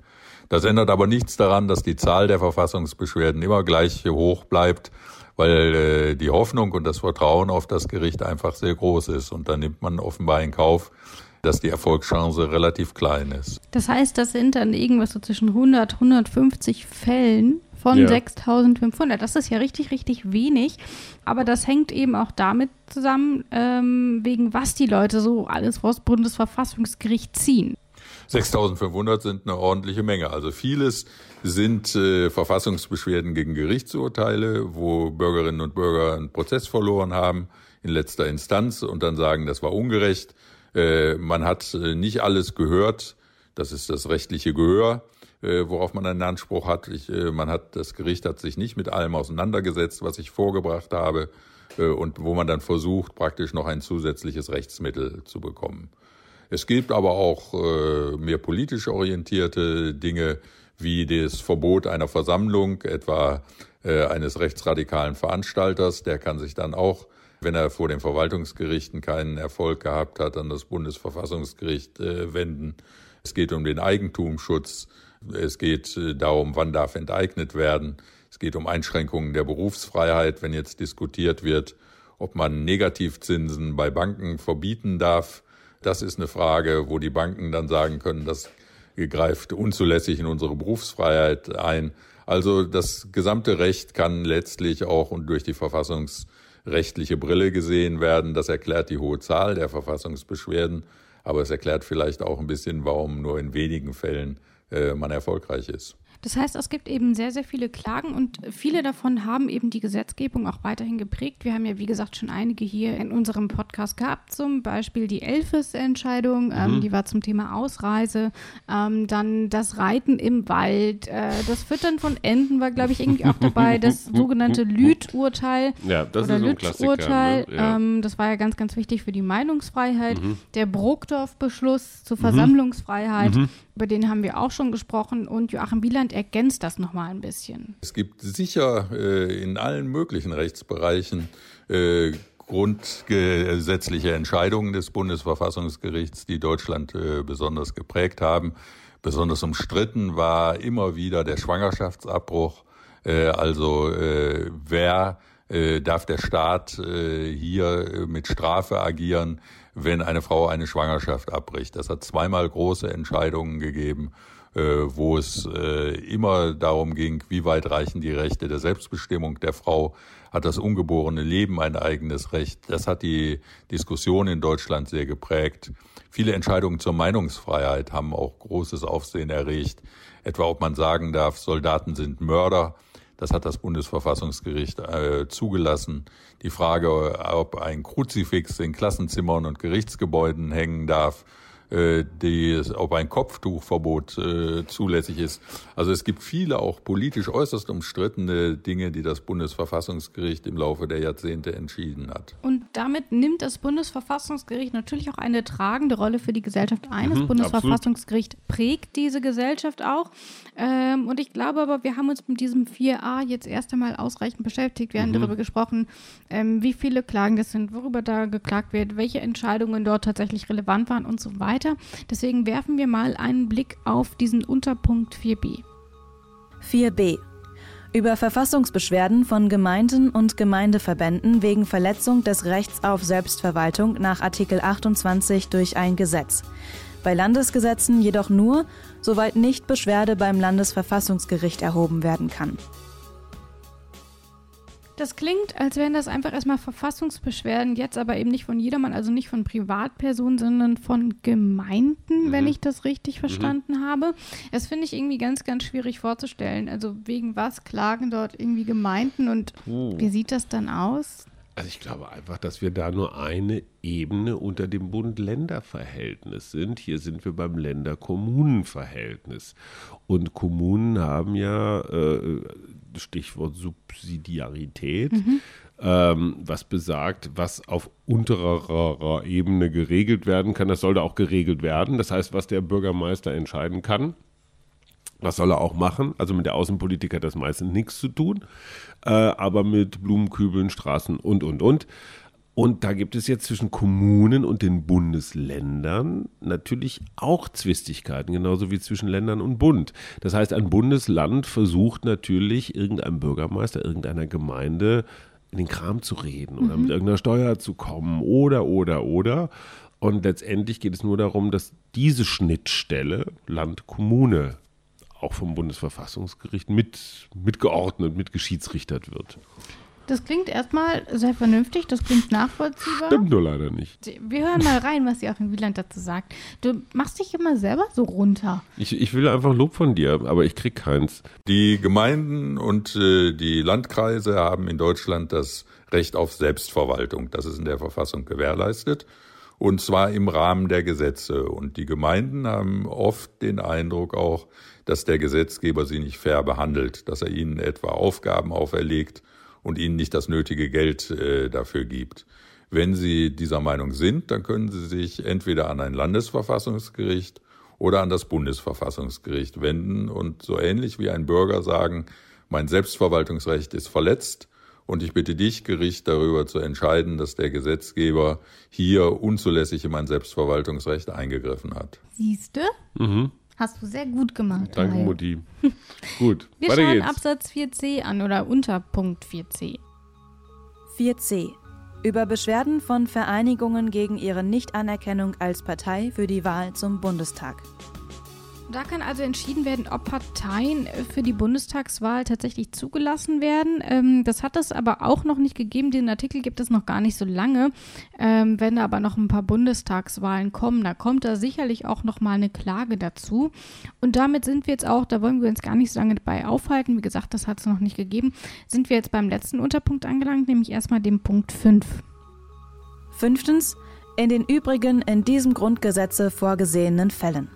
Speaker 1: Das ändert aber nichts daran, dass die Zahl der Verfassungsbeschwerden immer gleich hoch bleibt, weil äh, die Hoffnung und das Vertrauen auf das Gericht einfach sehr groß ist. Und da nimmt man offenbar in Kauf, dass die Erfolgschance relativ klein ist.
Speaker 3: Das heißt, das sind dann irgendwas so zwischen 100, 150 Fällen von
Speaker 4: Ja.
Speaker 3: 6500. Das ist ja richtig, richtig wenig. Aber das hängt eben auch damit zusammen, ähm, wegen was die Leute so alles vor das Bundesverfassungsgericht ziehen.
Speaker 1: 6500 sind eine ordentliche Menge. Also vieles sind äh, Verfassungsbeschwerden gegen Gerichtsurteile, wo Bürgerinnen und Bürger einen Prozess verloren haben in letzter Instanz und dann sagen, das war ungerecht. Äh, man hat äh, nicht alles gehört. Das ist das rechtliche Gehör, äh, worauf man einen Anspruch hat. Ich, äh, man hat, das Gericht hat sich nicht mit allem auseinandergesetzt, was ich vorgebracht habe äh, und wo man dann versucht, praktisch noch ein zusätzliches Rechtsmittel zu bekommen. Es gibt aber auch äh, mehr politisch orientierte Dinge, wie das Verbot einer Versammlung, etwa äh, eines rechtsradikalen Veranstalters. Der kann sich dann auch, wenn er vor den Verwaltungsgerichten keinen Erfolg gehabt hat, an das Bundesverfassungsgericht äh, wenden. Es geht um den Eigentumsschutz. Es geht äh, darum, wann darf enteignet werden. Es geht um Einschränkungen der Berufsfreiheit, wenn jetzt diskutiert wird, ob man Negativzinsen bei Banken verbieten darf. Das ist eine Frage, wo die Banken dann sagen können, das greift unzulässig in unsere Berufsfreiheit ein. Also das gesamte Recht kann letztlich auch und durch die verfassungsrechtliche Brille gesehen werden. Das erklärt die hohe Zahl der Verfassungsbeschwerden, aber es erklärt vielleicht auch ein bisschen, warum nur in wenigen Fällen äh, man erfolgreich ist.
Speaker 3: Das heißt, es gibt eben sehr, sehr viele Klagen und viele davon haben eben die Gesetzgebung auch weiterhin geprägt. Wir haben ja, wie gesagt, schon einige hier in unserem Podcast gehabt, zum Beispiel die Elfes-Entscheidung, ähm, die war zum Thema Ausreise, ähm, dann das Reiten im Wald, äh, das Füttern von Enten war, glaube ich, irgendwie auch dabei, das sogenannte Lüth-Urteil
Speaker 4: Ja, das
Speaker 3: oder
Speaker 4: ist so ein Klassiker. Ne? Ja.
Speaker 3: ähm, das war ja ganz, ganz wichtig für die Meinungsfreiheit.
Speaker 4: Mhm.
Speaker 3: Der Brokdorf-Beschluss zur Versammlungsfreiheit, über den haben wir auch schon gesprochen und Joachim Wieland ergänzt das nochmal ein bisschen.
Speaker 1: Es gibt sicher äh, in allen möglichen Rechtsbereichen äh, grundgesetzliche Entscheidungen des Bundesverfassungsgerichts, die Deutschland äh, besonders geprägt haben. Besonders umstritten war immer wieder der Schwangerschaftsabbruch. Äh, also äh, wer äh, darf der Staat hier mit Strafe agieren, wenn eine Frau eine Schwangerschaft abbricht. Das hat zweimal große Entscheidungen gegeben, wo es äh, immer darum ging, wie weit reichen die Rechte der Selbstbestimmung der Frau, hat das ungeborene Leben ein eigenes Recht. Das hat die Diskussion in Deutschland sehr geprägt. Viele Entscheidungen zur Meinungsfreiheit haben auch großes Aufsehen erregt, etwa ob man sagen darf, Soldaten sind Mörder. Das hat das Bundesverfassungsgericht äh, zugelassen. Die Frage, ob ein Kruzifix in Klassenzimmern und Gerichtsgebäuden hängen darf, äh, die, ob ein Kopftuchverbot äh, zulässig ist. Also es gibt viele auch politisch äußerst umstrittene Dinge, die das Bundesverfassungsgericht im Laufe der Jahrzehnte entschieden hat.
Speaker 3: Und damit nimmt das Bundesverfassungsgericht natürlich auch eine tragende Rolle für die Gesellschaft ein. Das Bundesverfassungsgericht prägt diese Gesellschaft auch. Ähm, und ich glaube aber, wir haben uns mit diesem 4a jetzt erst einmal ausreichend beschäftigt. Wir haben darüber gesprochen, ähm, wie viele Klagen das sind, worüber da geklagt wird, welche Entscheidungen dort tatsächlich relevant waren und so weiter. Weiter. Deswegen werfen wir mal einen Blick auf diesen Unterpunkt 4b.
Speaker 6: 4b. Über Verfassungsbeschwerden von Gemeinden und Gemeindeverbänden wegen Verletzung des Rechts auf Selbstverwaltung nach Artikel 28 durch ein Gesetz. Bei Landesgesetzen jedoch nur, soweit nicht Beschwerde beim Landesverfassungsgericht erhoben werden kann.
Speaker 3: Das klingt, als wären das einfach erstmal Verfassungsbeschwerden, jetzt aber eben nicht von jedermann, also nicht von Privatpersonen, sondern von Gemeinden, mhm. wenn ich das richtig mhm. verstanden mhm. habe. Das finde ich irgendwie ganz, ganz schwierig vorzustellen. Also wegen was klagen dort irgendwie Gemeinden und uh. wie sieht das dann aus?
Speaker 4: Also ich glaube einfach, dass wir da nur eine Ebene unter dem Bund-Länder-Verhältnis sind. Hier sind wir beim Länder-Kommunen-Verhältnis. Und Kommunen haben ja, äh, Stichwort Subsidiarität, mhm. ähm, was besagt, was auf unterer Ebene geregelt werden kann, das soll da auch geregelt werden. Das heißt, was der Bürgermeister entscheiden kann, das soll er auch machen. Also mit der Außenpolitik hat das meistens nichts zu tun, äh, aber mit Blumenkübeln, Straßen und, und, und. Und da gibt es jetzt zwischen Kommunen und den Bundesländern natürlich auch Zwistigkeiten, genauso wie zwischen Ländern und Bund. Das heißt, ein Bundesland versucht natürlich irgendeinem Bürgermeister, irgendeiner Gemeinde in den Kram zu reden oder mhm. mit irgendeiner Steuer zu kommen oder, oder, oder. Und letztendlich geht es nur darum, dass diese Schnittstelle Land-Kommune auch vom Bundesverfassungsgericht mit, mitgeordnet, mitgeschiedsrichtert wird.
Speaker 3: Das klingt erstmal sehr vernünftig, das klingt nachvollziehbar.
Speaker 4: Stimmt nur leider nicht.
Speaker 3: Wir hören mal rein, was Joachim Wieland dazu sagt. Du machst dich immer selber so runter.
Speaker 4: Ich, ich will einfach Lob von dir, aber ich krieg keins.
Speaker 1: Die Gemeinden und äh, die Landkreise haben in Deutschland das Recht auf Selbstverwaltung. Das ist in der Verfassung gewährleistet. Und zwar im Rahmen der Gesetze. Und die Gemeinden haben oft den Eindruck auch, dass der Gesetzgeber sie nicht fair behandelt, dass er ihnen etwa Aufgaben auferlegt und ihnen nicht das nötige Geld äh, dafür gibt. Wenn Sie dieser Meinung sind, dann können Sie sich entweder an ein Landesverfassungsgericht oder an das Bundesverfassungsgericht wenden und so ähnlich wie ein Bürger sagen, mein Selbstverwaltungsrecht ist verletzt und ich bitte dich, Gericht, darüber zu entscheiden, dass der Gesetzgeber hier unzulässig in mein Selbstverwaltungsrecht eingegriffen hat.
Speaker 3: Siehste? Mhm. Hast du sehr gut gemacht.
Speaker 4: Danke, Maja. Mutti. gut,
Speaker 3: Wir weiter schauen geht's. Absatz 4c an oder Unterpunkt 4c.
Speaker 6: 4c. Über Beschwerden von Vereinigungen gegen ihre Nichtanerkennung als Partei für die Wahl zum Bundestag.
Speaker 3: Da kann also entschieden werden, ob Parteien für die Bundestagswahl tatsächlich zugelassen werden. Ähm, das hat es aber auch noch nicht gegeben. Den Artikel gibt es noch gar nicht so lange. Ähm, wenn da aber noch ein paar Bundestagswahlen kommen, da kommt da sicherlich auch noch mal eine Klage dazu. Und damit sind wir jetzt auch, da wollen wir uns gar nicht so lange dabei aufhalten. Wie gesagt, das hat es noch nicht gegeben. Sind wir jetzt beim letzten Unterpunkt angelangt, nämlich erstmal dem Punkt 5.
Speaker 6: Fünftens, in den übrigen in diesem Grundgesetze vorgesehenen Fällen.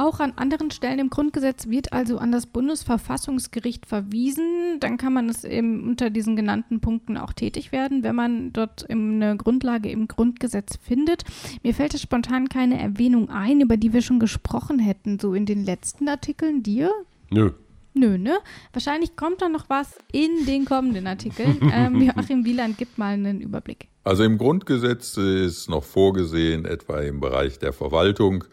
Speaker 3: Auch an anderen Stellen im Grundgesetz wird also an das Bundesverfassungsgericht verwiesen. Dann kann man es eben unter diesen genannten Punkten auch tätig werden, wenn man dort eine Grundlage im Grundgesetz findet. Mir fällt es spontan keine Erwähnung ein, über die wir schon gesprochen hätten, so in den letzten Artikeln. Dir?
Speaker 4: Nö.
Speaker 3: Nö, ne? Wahrscheinlich kommt da noch was in den kommenden Artikeln. ähm, Joachim Wieland gibt mal einen Überblick.
Speaker 1: Also im Grundgesetz ist noch vorgesehen, etwa im Bereich der Verwaltung,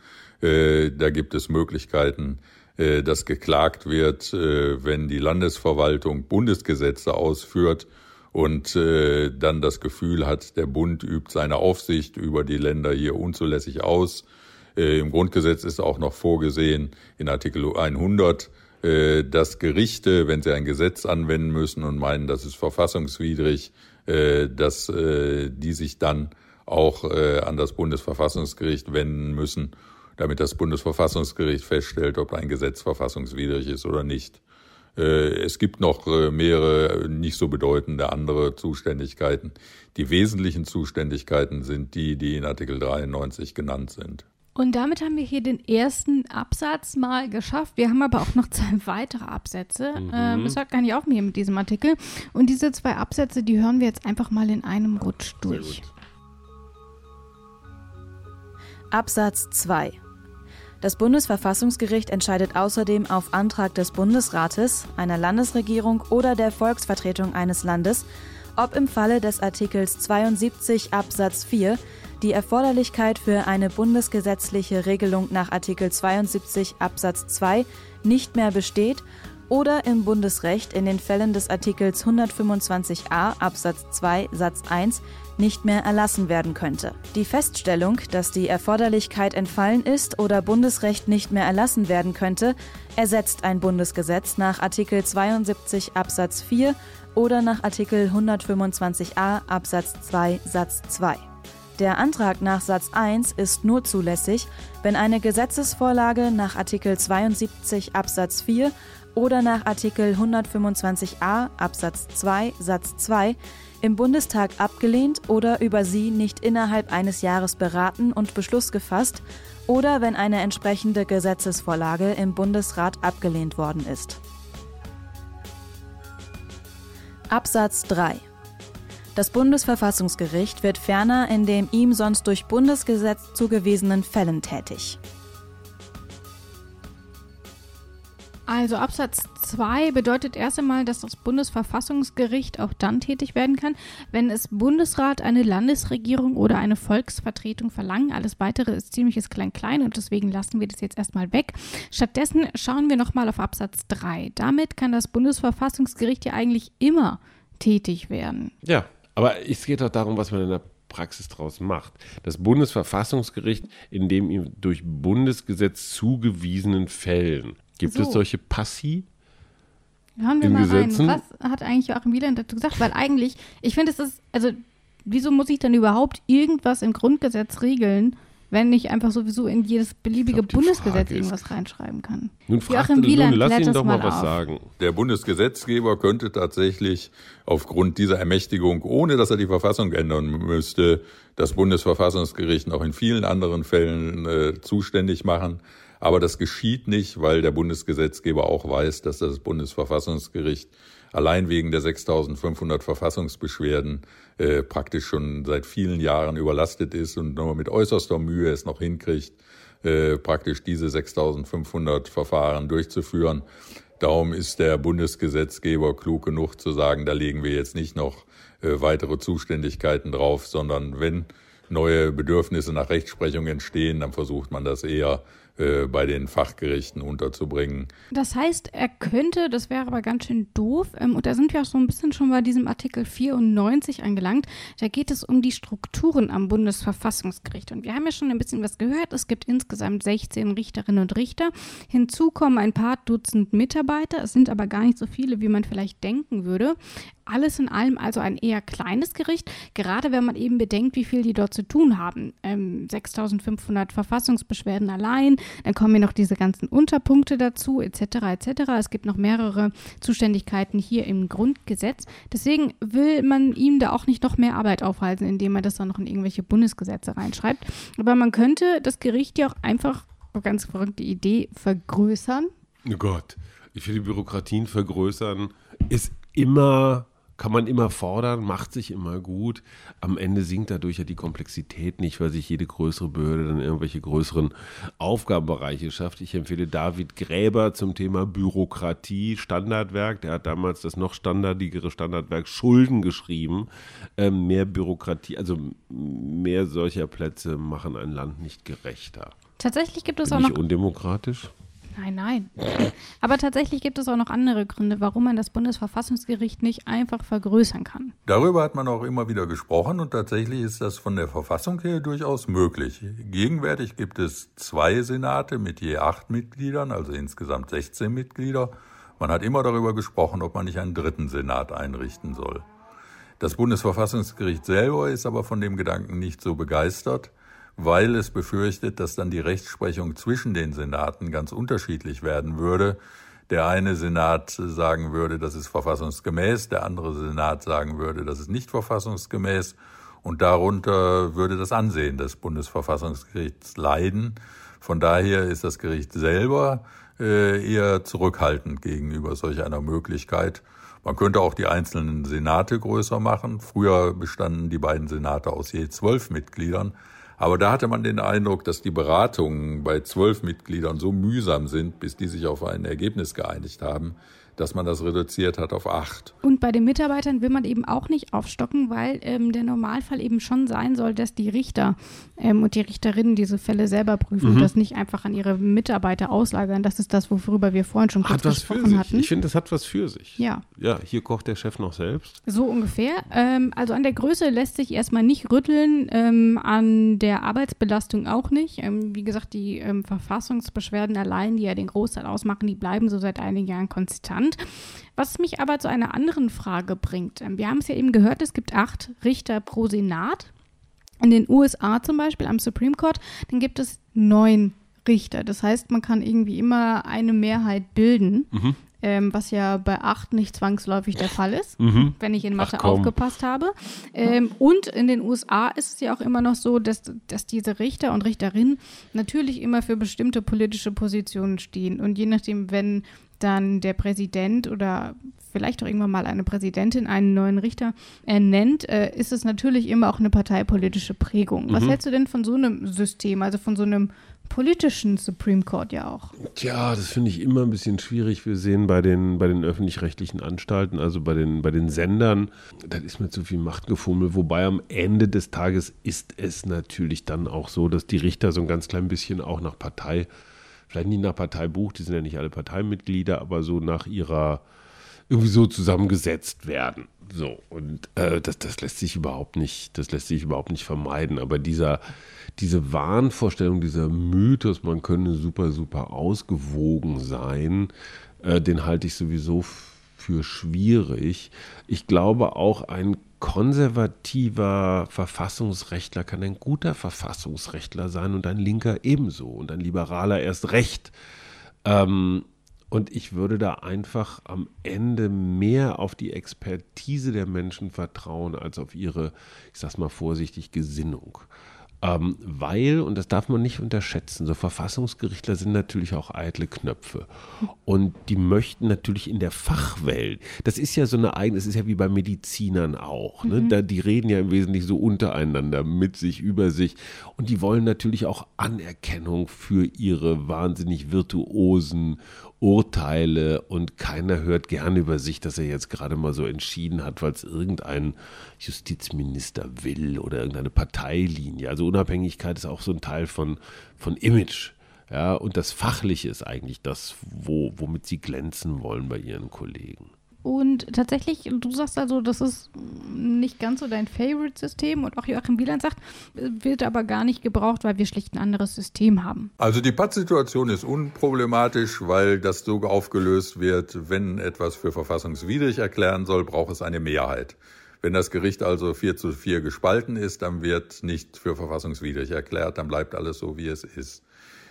Speaker 1: äh, da gibt es Möglichkeiten, äh, dass geklagt wird, äh, wenn die Landesverwaltung Bundesgesetze ausführt und dann das Gefühl hat, der Bund übt seine Aufsicht über die Länder hier unzulässig aus. Im Grundgesetz ist auch noch vorgesehen in Artikel 100, dass Gerichte, wenn sie ein Gesetz anwenden müssen und meinen, das ist verfassungswidrig, dass die sich dann auch an das Bundesverfassungsgericht wenden müssen damit das Bundesverfassungsgericht feststellt, ob ein Gesetz verfassungswidrig ist oder nicht. Äh, es gibt noch äh, mehrere nicht so bedeutende andere Zuständigkeiten. Die wesentlichen Zuständigkeiten sind die, die in Artikel 93 genannt sind.
Speaker 3: Und damit haben wir hier den ersten Absatz mal geschafft. Wir haben aber auch noch zwei weitere Absätze. Mhm. Ähm, es hört gar nicht auf mir mit diesem Artikel. Und diese zwei Absätze, die hören wir jetzt einfach mal in einem Rutsch durch.
Speaker 6: Absatz 2 das Bundesverfassungsgericht entscheidet außerdem auf Antrag des Bundesrates, einer Landesregierung oder der Volksvertretung eines Landes, ob im Falle des Artikels 72 Absatz 4 die Erforderlichkeit für eine bundesgesetzliche Regelung nach Artikel 72 Absatz 2 nicht mehr besteht oder im Bundesrecht in den Fällen des Artikels 125a Absatz 2 Satz 1 nicht mehr erlassen werden könnte. Die Feststellung, dass die Erforderlichkeit entfallen ist oder Bundesrecht nicht mehr erlassen werden könnte, ersetzt ein Bundesgesetz nach Artikel 72 Absatz 4 oder nach Artikel 125a Absatz 2 Satz 2. Der Antrag nach Satz 1 ist nur zulässig, wenn eine Gesetzesvorlage nach Artikel 72 Absatz 4 oder nach Artikel 125a Absatz 2 Satz 2 im Bundestag abgelehnt oder über sie nicht innerhalb eines Jahres beraten und Beschluss gefasst oder wenn eine entsprechende Gesetzesvorlage im Bundesrat abgelehnt worden ist. Absatz 3 das Bundesverfassungsgericht wird ferner in den ihm sonst durch Bundesgesetz zugewiesenen Fällen tätig.
Speaker 3: Also Absatz 2 bedeutet erst einmal, dass das Bundesverfassungsgericht auch dann tätig werden kann, wenn es Bundesrat, eine Landesregierung oder eine Volksvertretung verlangen. Alles weitere ist ziemliches Klein-Klein und deswegen lassen wir das jetzt erstmal weg. Stattdessen schauen wir nochmal auf Absatz 3. Damit kann das Bundesverfassungsgericht ja eigentlich immer tätig werden.
Speaker 4: Ja, aber es geht doch darum, was man in der Praxis daraus macht. Das Bundesverfassungsgericht in dem ihm durch Bundesgesetz zugewiesenen Fällen Gibt so. es solche Passi?
Speaker 3: Hören wir mal Gesetzen? rein. Was hat eigentlich Joachim Wieland dazu gesagt? Weil eigentlich, ich finde, es ist, also, wieso muss ich dann überhaupt irgendwas im Grundgesetz regeln, wenn ich einfach sowieso in jedes beliebige glaub, Bundesgesetz irgendwas reinschreiben kann?
Speaker 4: Nun fragt Joachim Wieland, nun lass ihn doch mal, mal was sagen.
Speaker 1: Der Bundesgesetzgeber könnte tatsächlich aufgrund dieser Ermächtigung, ohne dass er die Verfassung ändern müsste, das Bundesverfassungsgericht auch in vielen anderen Fällen äh, zuständig machen. Aber das geschieht nicht, weil der Bundesgesetzgeber auch weiß, dass das Bundesverfassungsgericht allein wegen der 6500 Verfassungsbeschwerden äh, praktisch schon seit vielen Jahren überlastet ist und nur mit äußerster Mühe es noch hinkriegt, äh, praktisch diese 6500 Verfahren durchzuführen. Darum ist der Bundesgesetzgeber klug genug zu sagen, da legen wir jetzt nicht noch äh, weitere Zuständigkeiten drauf, sondern wenn neue Bedürfnisse nach Rechtsprechung entstehen, dann versucht man das eher äh, bei den Fachgerichten unterzubringen.
Speaker 3: Das heißt, er könnte, das wäre aber ganz schön doof, ähm, und da sind wir auch so ein bisschen schon bei diesem Artikel 94 angelangt, da geht es um die Strukturen am Bundesverfassungsgericht. Und wir haben ja schon ein bisschen was gehört, es gibt insgesamt 16 Richterinnen und Richter, hinzu kommen ein paar Dutzend Mitarbeiter, es sind aber gar nicht so viele, wie man vielleicht denken würde alles in allem also ein eher kleines Gericht, gerade wenn man eben bedenkt, wie viel die dort zu tun haben. Ähm, 6500 Verfassungsbeschwerden allein, dann kommen hier noch diese ganzen Unterpunkte dazu, etc. etc. Es gibt noch mehrere Zuständigkeiten hier im Grundgesetz. Deswegen will man ihm da auch nicht noch mehr Arbeit aufhalten, indem man das dann noch in irgendwelche Bundesgesetze reinschreibt. Aber man könnte das Gericht ja auch einfach, ganz verrückte Idee, vergrößern.
Speaker 4: Oh Gott, ich finde Bürokratien vergrößern ist immer kann man immer fordern, macht sich immer gut. Am Ende sinkt dadurch ja die Komplexität nicht, weil sich jede größere Behörde dann irgendwelche größeren Aufgabenbereiche schafft. Ich empfehle David Gräber zum Thema Bürokratie, Standardwerk. Der hat damals das noch standardigere Standardwerk Schulden geschrieben. Ähm, mehr Bürokratie, also mehr solcher Plätze machen ein Land nicht gerechter.
Speaker 3: Tatsächlich gibt es
Speaker 4: Bin
Speaker 3: auch noch.
Speaker 4: undemokratisch?
Speaker 3: Nein, nein. Aber tatsächlich gibt es auch noch andere Gründe, warum man das Bundesverfassungsgericht nicht einfach vergrößern kann.
Speaker 1: Darüber hat man auch immer wieder gesprochen und tatsächlich ist das von der Verfassung her durchaus möglich. Gegenwärtig gibt es zwei Senate mit je acht Mitgliedern, also insgesamt 16 Mitglieder. Man hat immer darüber gesprochen, ob man nicht einen dritten Senat einrichten soll. Das Bundesverfassungsgericht selber ist aber von dem Gedanken nicht so begeistert weil es befürchtet, dass dann die Rechtsprechung zwischen den Senaten ganz unterschiedlich werden würde. Der eine Senat sagen würde, das ist verfassungsgemäß, der andere Senat sagen würde, das ist nicht verfassungsgemäß. Und darunter würde das Ansehen des Bundesverfassungsgerichts leiden. Von daher ist das Gericht selber äh, eher zurückhaltend gegenüber solch einer Möglichkeit. Man könnte auch die einzelnen Senate größer machen. Früher bestanden die beiden Senate aus je zwölf Mitgliedern. Aber da hatte man den Eindruck, dass die Beratungen bei zwölf Mitgliedern so mühsam sind, bis die sich auf ein Ergebnis geeinigt haben, dass man das reduziert hat auf acht.
Speaker 3: Und bei den Mitarbeitern will man eben auch nicht aufstocken, weil ähm, der Normalfall eben schon sein soll, dass die Richter ähm, und die Richterinnen diese Fälle selber prüfen mhm. und das nicht einfach an ihre Mitarbeiter auslagern. Das ist das, worüber wir vorhin schon kurz
Speaker 4: hat
Speaker 3: gesprochen hatten.
Speaker 4: Ich finde, das hat was für sich.
Speaker 3: Ja.
Speaker 4: Ja, hier kocht der Chef noch selbst.
Speaker 3: So ungefähr. Ähm, also an der Größe lässt sich erstmal nicht rütteln, ähm, an der Arbeitsbelastung auch nicht. Ähm, wie gesagt, die ähm, Verfassungsbeschwerden allein, die ja den Großteil ausmachen, die bleiben so seit einigen Jahren konstant. Was mich aber zu einer anderen Frage bringt. Ähm, wir haben es ja eben gehört, es gibt acht Richter pro Senat. In den USA zum Beispiel am Supreme Court, dann gibt es neun Richter. Das heißt, man kann irgendwie immer eine Mehrheit bilden. Mhm ähm, was ja bei 8 nicht zwangsläufig der Fall ist, mhm. wenn ich in Mathe Ach, aufgepasst habe. Ähm, und in den USA ist es ja auch immer noch so, dass, dass diese Richter und Richterinnen natürlich immer für bestimmte politische Positionen stehen. Und je nachdem, wenn dann der Präsident oder vielleicht auch irgendwann mal eine Präsidentin einen neuen Richter ernennt, äh, ist es natürlich immer auch eine parteipolitische Prägung. Was mhm. hältst du denn von so einem System, also von so einem politischen Supreme Court ja auch.
Speaker 4: Tja, das finde ich immer ein bisschen schwierig. Wir sehen bei den, bei den öffentlich-rechtlichen Anstalten, also bei den, bei den Sendern, das ist mir zu viel Machtgefummel. Wobei am Ende des Tages ist es natürlich dann auch so, dass die Richter so ein ganz klein bisschen auch nach Partei, vielleicht nicht nach Parteibuch, die sind ja nicht alle Parteimitglieder, aber so nach ihrer, irgendwie so zusammengesetzt werden. So, und äh, das, das lässt sich überhaupt nicht, das lässt sich überhaupt nicht vermeiden. Aber dieser, diese Wahnvorstellung, dieser Mythos, man könne super, super ausgewogen sein, äh, den halte ich sowieso für schwierig. Ich glaube auch ein konservativer Verfassungsrechtler kann ein guter Verfassungsrechtler sein und ein linker ebenso und ein liberaler erst recht. Ähm, und ich würde da einfach am Ende mehr auf die Expertise der Menschen vertrauen, als auf ihre, ich sag's mal vorsichtig, Gesinnung. Ähm, weil, und das darf man nicht unterschätzen, so Verfassungsgerichtler sind natürlich auch eitle Knöpfe. Und die möchten natürlich in der Fachwelt, das ist ja so eine eigene, das ist ja wie bei Medizinern auch, ne? Mhm. da, die reden ja im Wesentlichen so untereinander, mit sich, über sich. Und die wollen natürlich auch Anerkennung für ihre wahnsinnig virtuosen Urteile und keiner hört gerne über sich, dass er jetzt gerade mal so entschieden hat, weil es irgendein Justizminister will oder irgendeine Parteilinie. Also Unabhängigkeit ist auch so ein Teil von, von Image. Ja, und das Fachliche ist eigentlich das, wo, womit sie glänzen wollen bei ihren Kollegen.
Speaker 3: Und tatsächlich, du sagst also, das ist nicht ganz so dein Favorite-System und auch Joachim Wieland sagt, wird aber gar nicht gebraucht, weil wir schlicht ein anderes System haben.
Speaker 1: Also die Pattsituation ist unproblematisch, weil das so aufgelöst wird, wenn etwas für verfassungswidrig erklären soll, braucht es eine Mehrheit. Wenn das Gericht also 4 zu 4 gespalten ist, dann wird nicht für verfassungswidrig erklärt, dann bleibt alles so, wie es ist.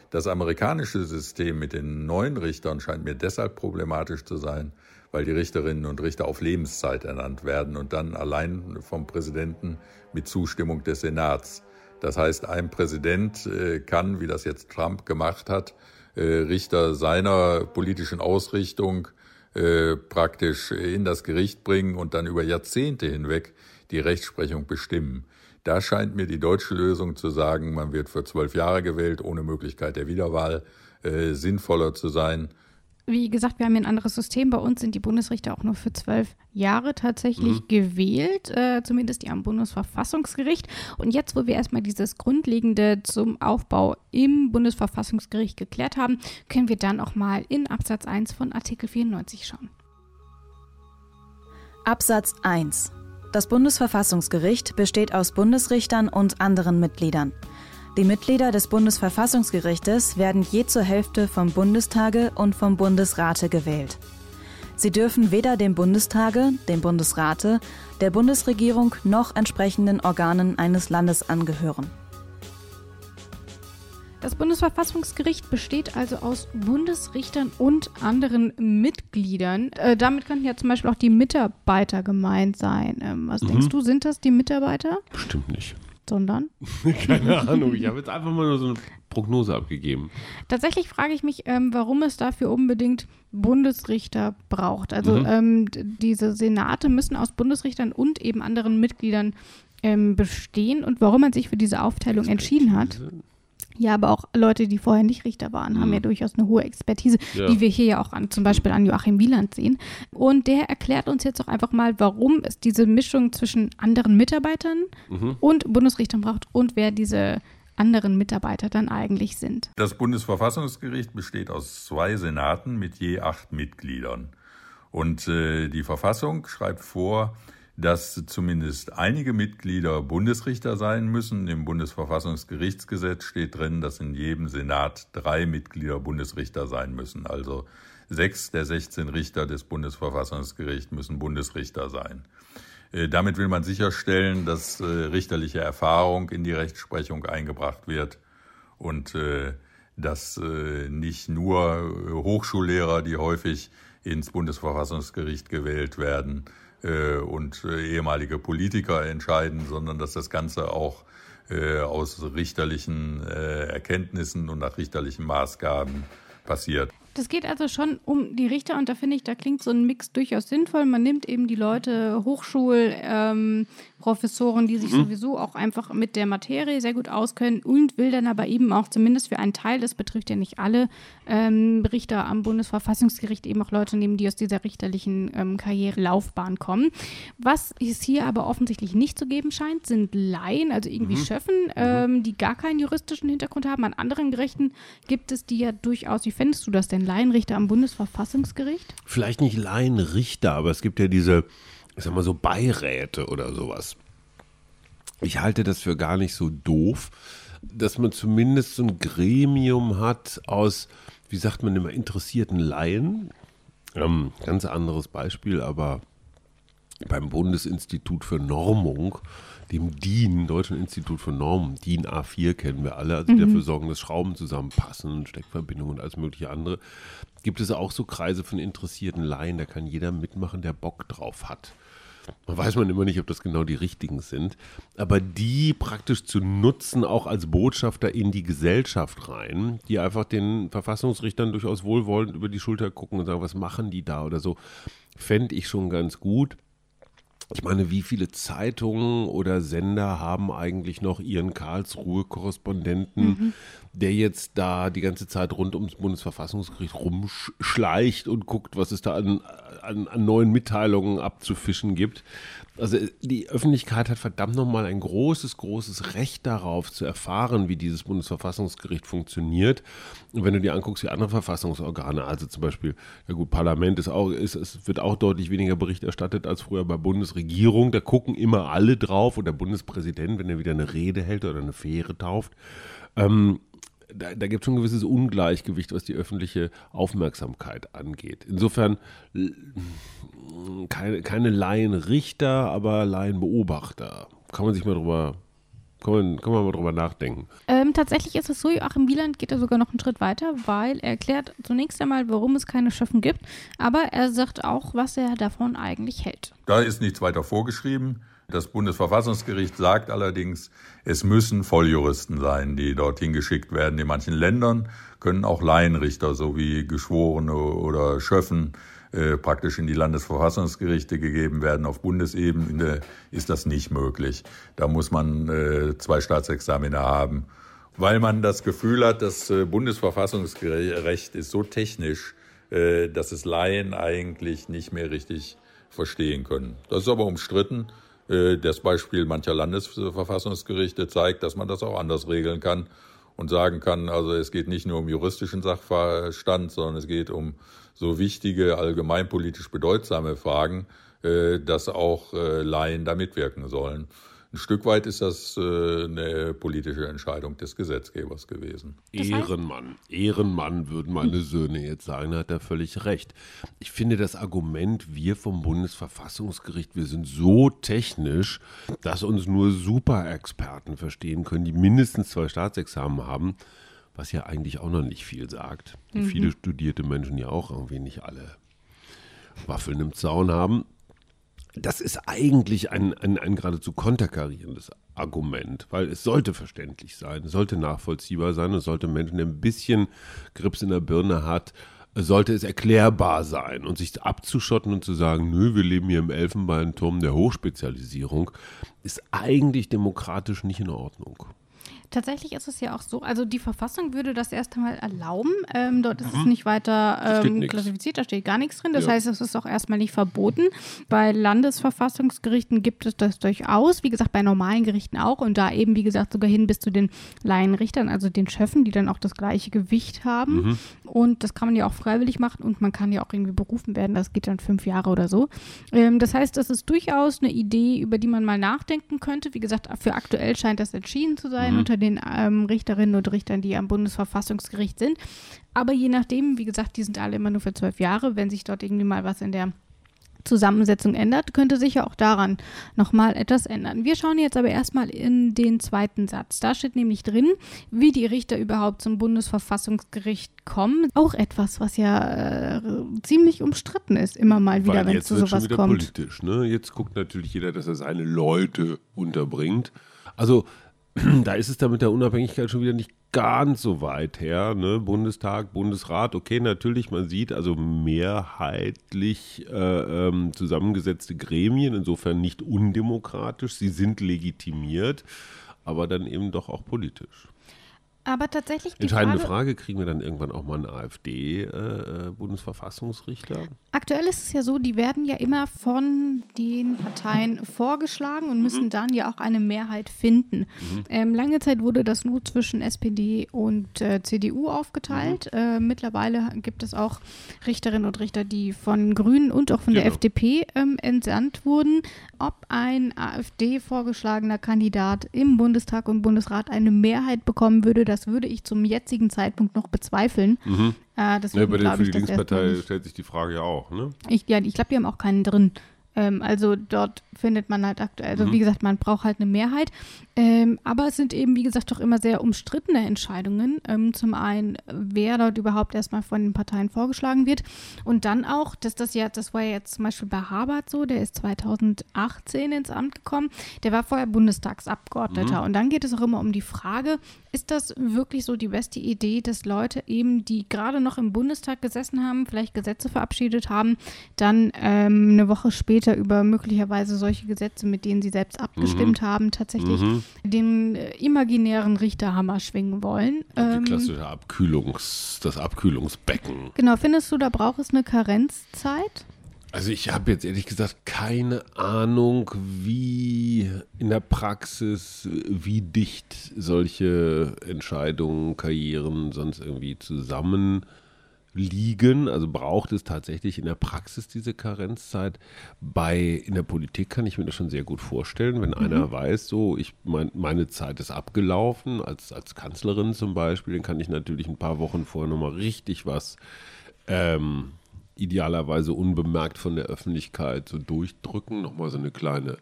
Speaker 1: Das amerikanische System mit den neuen Richtern scheint mir deshalb problematisch zu sein, weil die Richterinnen und Richter auf Lebenszeit ernannt werden und dann allein vom Präsidenten mit Zustimmung des Senats. Das heißt, ein Präsident äh, kann, wie das jetzt Trump gemacht hat, äh, Richter seiner politischen Ausrichtung äh, praktisch in das Gericht bringen und dann über Jahrzehnte hinweg die Rechtsprechung bestimmen. Da scheint mir die deutsche Lösung zu sagen, man wird für zwölf Jahre gewählt, ohne Möglichkeit der Wiederwahl, sinnvoller zu sein
Speaker 3: wie gesagt, wir haben hier ein anderes System. Bei uns sind die Bundesrichter auch nur für zwölf Jahre tatsächlich mhm. gewählt, äh, zumindest die am Bundesverfassungsgericht. Und jetzt, wo wir erstmal dieses Grundlegende zum Aufbau im Bundesverfassungsgericht geklärt haben, können wir dann auch mal in Absatz 1 von Artikel 94 schauen.
Speaker 6: Absatz 1. Das Bundesverfassungsgericht besteht aus Bundesrichtern und anderen Mitgliedern. Die Mitglieder des Bundesverfassungsgerichtes werden je zur Hälfte vom Bundestage und vom Bundesrate gewählt. Sie dürfen weder dem Bundestage, dem Bundesrate, der Bundesregierung noch entsprechenden Organen eines Landes angehören.
Speaker 3: Das Bundesverfassungsgericht besteht also aus Bundesrichtern und anderen Mitgliedern. Äh, damit könnten ja zum Beispiel auch die Mitarbeiter gemeint sein. Ähm, was mhm. denkst du, sind das die Mitarbeiter?
Speaker 4: Bestimmt nicht
Speaker 3: sondern?
Speaker 4: Keine Ahnung, ich habe jetzt einfach mal nur so eine Prognose abgegeben.
Speaker 3: Tatsächlich frage ich mich, ähm, warum es dafür unbedingt Bundesrichter braucht. Also mhm. ähm, diese Senate müssen aus Bundesrichtern und eben anderen Mitgliedern ähm, bestehen und warum man sich für diese Aufteilung entschieden hat. Ja, aber auch Leute, die vorher nicht Richter waren, mhm. haben ja durchaus eine hohe Expertise, ja. die wir hier ja auch an, zum Beispiel an Joachim Wieland sehen. Und der erklärt uns jetzt auch einfach mal, warum es diese Mischung zwischen anderen Mitarbeitern mhm. und Bundesrichtern braucht und wer diese anderen Mitarbeiter dann eigentlich sind.
Speaker 1: Das Bundesverfassungsgericht besteht aus zwei Senaten mit je acht Mitgliedern. Und äh, die Verfassung schreibt vor, dass zumindest einige Mitglieder Bundesrichter sein müssen. Im Bundesverfassungsgerichtsgesetz steht drin, dass in jedem Senat drei Mitglieder Bundesrichter sein müssen. Also sechs der 16 Richter des Bundesverfassungsgerichts müssen Bundesrichter sein. Äh, damit will man sicherstellen, dass äh, richterliche Erfahrung in die Rechtsprechung eingebracht wird und äh, dass nicht nur Hochschullehrer, die häufig ins Bundesverfassungsgericht gewählt werden, und äh, ehemalige Politiker entscheiden, sondern dass das Ganze auch äh, aus richterlichen Erkenntnissen und nach richterlichen Maßgaben passiert.
Speaker 3: Das geht also schon um die Richter und da finde ich, da klingt so ein Mix durchaus sinnvoll. Man nimmt eben die Leute, Hochschulprofessoren, ähm, die sich mhm. sowieso auch einfach mit der Materie sehr gut auskennen und will dann aber eben auch zumindest für einen Teil, das betrifft ja nicht alle ähm, Richter am Bundesverfassungsgericht, eben auch Leute nehmen, die aus dieser richterlichen ähm, Karrierelaufbahn kommen. Was es hier aber offensichtlich nicht zu geben scheint, sind Laien, also irgendwie mhm. Schöffen, mhm. ähm, die gar keinen juristischen Hintergrund haben. An anderen Gerichten gibt es die ja durchaus. Wie fändest du das denn? Laienrichter am Bundesverfassungsgericht?
Speaker 4: Vielleicht nicht Laienrichter, aber es gibt ja diese, ich sag mal so Beiräte oder sowas. Ich halte das für gar nicht so doof, dass man zumindest so ein Gremium hat aus, wie sagt man immer, interessierten Laien. Ähm, ganz anderes Beispiel, aber beim Bundesinstitut für Normung dem DIN, Deutschen Institut für Normen, DIN A4 kennen wir alle, also mhm. die dafür sorgen, dass Schrauben zusammenpassen, Steckverbindungen und alles mögliche andere, gibt es auch so Kreise von interessierten Laien, da kann jeder mitmachen, der Bock drauf hat. Man weiß man immer nicht, ob das genau die richtigen sind, aber die praktisch zu nutzen, auch als Botschafter in die Gesellschaft rein, die einfach den Verfassungsrichtern durchaus wohlwollend über die Schulter gucken und sagen, was machen die da oder so, fände ich schon ganz gut. Ich meine, wie viele Zeitungen oder Sender haben eigentlich noch ihren Karlsruhe-Korrespondenten, mhm. der jetzt da die ganze Zeit rund ums Bundesverfassungsgericht rumschleicht und guckt, was es da an, an, an neuen Mitteilungen abzufischen gibt? Also die Öffentlichkeit hat verdammt nochmal ein großes, großes Recht darauf zu erfahren, wie dieses Bundesverfassungsgericht funktioniert. Und wenn du dir anguckst, wie andere Verfassungsorgane, also zum Beispiel, ja gut, Parlament ist auch, ist, es wird auch deutlich weniger Bericht erstattet als früher bei Bundesregierung. Da gucken immer alle drauf und der Bundespräsident, wenn er wieder eine Rede hält oder eine Fähre tauft. Ähm, da, da gibt es schon ein gewisses Ungleichgewicht, was die öffentliche Aufmerksamkeit angeht. Insofern keine, keine Laienrichter, aber Laienbeobachter. Kann man sich mal drüber kann man, kann man mal drüber nachdenken.
Speaker 3: Ähm, tatsächlich ist es so, Joachim Wieland geht da sogar noch einen Schritt weiter, weil er erklärt zunächst einmal, warum es keine Schöffen gibt, aber er sagt auch, was er davon eigentlich hält.
Speaker 1: Da ist nichts weiter vorgeschrieben. Das Bundesverfassungsgericht sagt allerdings, es müssen Volljuristen sein, die dorthin geschickt werden. In manchen Ländern können auch Laienrichter sowie Geschworene oder Schöffen äh, praktisch in die Landesverfassungsgerichte gegeben werden. Auf Bundesebene ist das nicht möglich. Da muss man äh, zwei Staatsexamine haben, weil man das Gefühl hat, das äh, Bundesverfassungsrecht ist so technisch, äh, dass es Laien eigentlich nicht mehr richtig verstehen können. Das ist aber umstritten. Äh, das Beispiel mancher Landesverfassungsgerichte zeigt, dass man das auch anders regeln kann und sagen kann, also es geht nicht nur um juristischen Sachverstand, sondern es geht um so wichtige, allgemeinpolitisch bedeutsame Fragen, äh, dass auch Laien da mitwirken sollen. Ein Stück weit ist das äh, eine politische Entscheidung des Gesetzgebers gewesen.
Speaker 4: Ehrenmann, Ehrenmann würden meine Söhne jetzt sagen, da hat er völlig recht. Ich finde das Argument, wir vom Bundesverfassungsgericht, wir sind so technisch, dass uns nur Superexperten verstehen können, die mindestens zwei Staatsexamen haben, was ja eigentlich auch noch nicht viel sagt. Mhm. Viele studierte Menschen ja auch irgendwie nicht alle Waffeln im Zaun haben das ist eigentlich ein, ein, ein geradezu konterkarierendes Argument, weil es sollte verständlich sein, es sollte nachvollziehbar sein, es sollte Menschen, der ein bisschen Grips in der Birne hat, sollte es erklärbar sein und sich abzuschotten und zu sagen, nö, wir leben hier im Elfenbeinturm der Hochspezialisierung, ist eigentlich demokratisch nicht in Ordnung.
Speaker 3: Tatsächlich ist es ja auch so, also die Verfassung würde das erst einmal erlauben. Ähm, dort ist mhm. es nicht weiter ähm, klassifiziert, da steht gar nichts drin. Das ja. heißt, es ist auch erstmal nicht verboten. Bei Landesverfassungsgerichten gibt es das durchaus, wie gesagt, bei normalen Gerichten auch und da eben, wie gesagt, sogar hin bis zu den Laienrichtern, also den Schöffen, die dann auch das gleiche Gewicht haben. Mhm. Und das kann man ja auch freiwillig machen und man kann ja auch irgendwie berufen werden. Das geht dann fünf Jahre oder so. Ähm, das heißt, das ist durchaus eine Idee, über die man mal nachdenken könnte. Wie gesagt, für aktuell scheint das entschieden zu sein mhm. unter den ähm, Richterinnen und Richtern, die am Bundesverfassungsgericht sind. Aber je nachdem, wie gesagt, die sind alle immer nur für zwölf Jahre. Wenn sich dort irgendwie mal was in der Zusammensetzung ändert, könnte sich ja auch daran nochmal etwas ändern. Wir schauen jetzt aber erstmal in den zweiten Satz. Da steht nämlich drin, wie die Richter überhaupt zum Bundesverfassungsgericht kommen. Auch etwas, was ja äh, ziemlich umstritten ist, immer mal wieder, wenn es zu sowas schon wieder kommt.
Speaker 4: politisch. Ne? Jetzt guckt natürlich jeder, dass er seine Leute unterbringt. Also da ist es da mit der Unabhängigkeit schon wieder nicht ganz so weit her. Ne? Bundestag, Bundesrat, okay, natürlich, man sieht also mehrheitlich äh, ähm, zusammengesetzte Gremien, insofern nicht undemokratisch, sie sind legitimiert, aber dann eben doch auch politisch.
Speaker 3: Aber tatsächlich
Speaker 4: die Entscheidende Frage, Frage, kriegen wir dann irgendwann auch mal einen AfD-Bundesverfassungsrichter? Äh,
Speaker 3: Aktuell ist es ja so, die werden ja immer von den Parteien vorgeschlagen und müssen mhm. dann ja auch eine Mehrheit finden. Mhm. Ähm, lange Zeit wurde das nur zwischen SPD und äh, CDU aufgeteilt. Mhm. Äh, mittlerweile gibt es auch Richterinnen und Richter, die von Grünen und auch von genau. der FDP ähm, entsandt wurden. Ob ein AfD vorgeschlagener Kandidat im Bundestag und Bundesrat eine Mehrheit bekommen würde, das das würde ich zum jetzigen Zeitpunkt noch bezweifeln. Mhm.
Speaker 4: Äh, deswegen, ja, bei der, für die Linkspartei stellt sich die Frage ja auch, ne?
Speaker 3: Ich, ja, ich glaube, die haben auch keinen drin. Ähm, also dort findet man halt aktuell, also mhm. wie gesagt, man braucht halt eine Mehrheit. Ähm, aber es sind eben, wie gesagt, doch immer sehr umstrittene Entscheidungen. Ähm, zum einen, wer dort überhaupt erstmal von den Parteien vorgeschlagen wird. Und dann auch, dass das ja, das war ja jetzt zum Beispiel bei Habert so, der ist 2018 ins Amt gekommen. Der war vorher Bundestagsabgeordneter. Mhm. Und dann geht es auch immer um die Frage, ist das wirklich so die beste Idee, dass Leute eben, die gerade noch im Bundestag gesessen haben, vielleicht Gesetze verabschiedet haben, dann ähm, eine Woche später über möglicherweise solche Gesetze, mit denen sie selbst abgestimmt mhm. haben, tatsächlich mhm den äh, imaginären Richterhammer schwingen wollen.
Speaker 4: Die ähm, klassische Abkühlungs, das Abkühlungsbecken.
Speaker 3: Genau, findest du, da braucht es eine Karenzzeit?
Speaker 4: Also ich habe jetzt ehrlich gesagt keine Ahnung, wie in der Praxis, wie dicht solche Entscheidungen, Karrieren sonst irgendwie zusammen liegen. Also braucht es tatsächlich in der Praxis diese Karenzzeit. Bei in der Politik kann ich mir das schon sehr gut vorstellen, wenn mhm. einer weiß, so ich mein, meine Zeit ist abgelaufen als als Kanzlerin zum Beispiel, dann kann ich natürlich ein paar Wochen vorher nochmal richtig was ähm, idealerweise unbemerkt von der Öffentlichkeit so durchdrücken, nochmal so eine kleine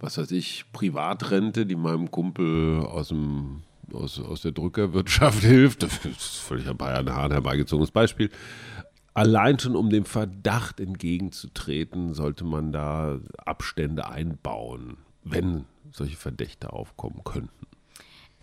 Speaker 4: was weiß ich, Privatrente, die meinem Kumpel aus dem aus, aus der Drückerwirtschaft hilft. Das ist völlig ein Bayern herbeigezogenes Beispiel. Allein schon um dem Verdacht entgegenzutreten, sollte man da Abstände einbauen, wenn solche Verdächte aufkommen könnten.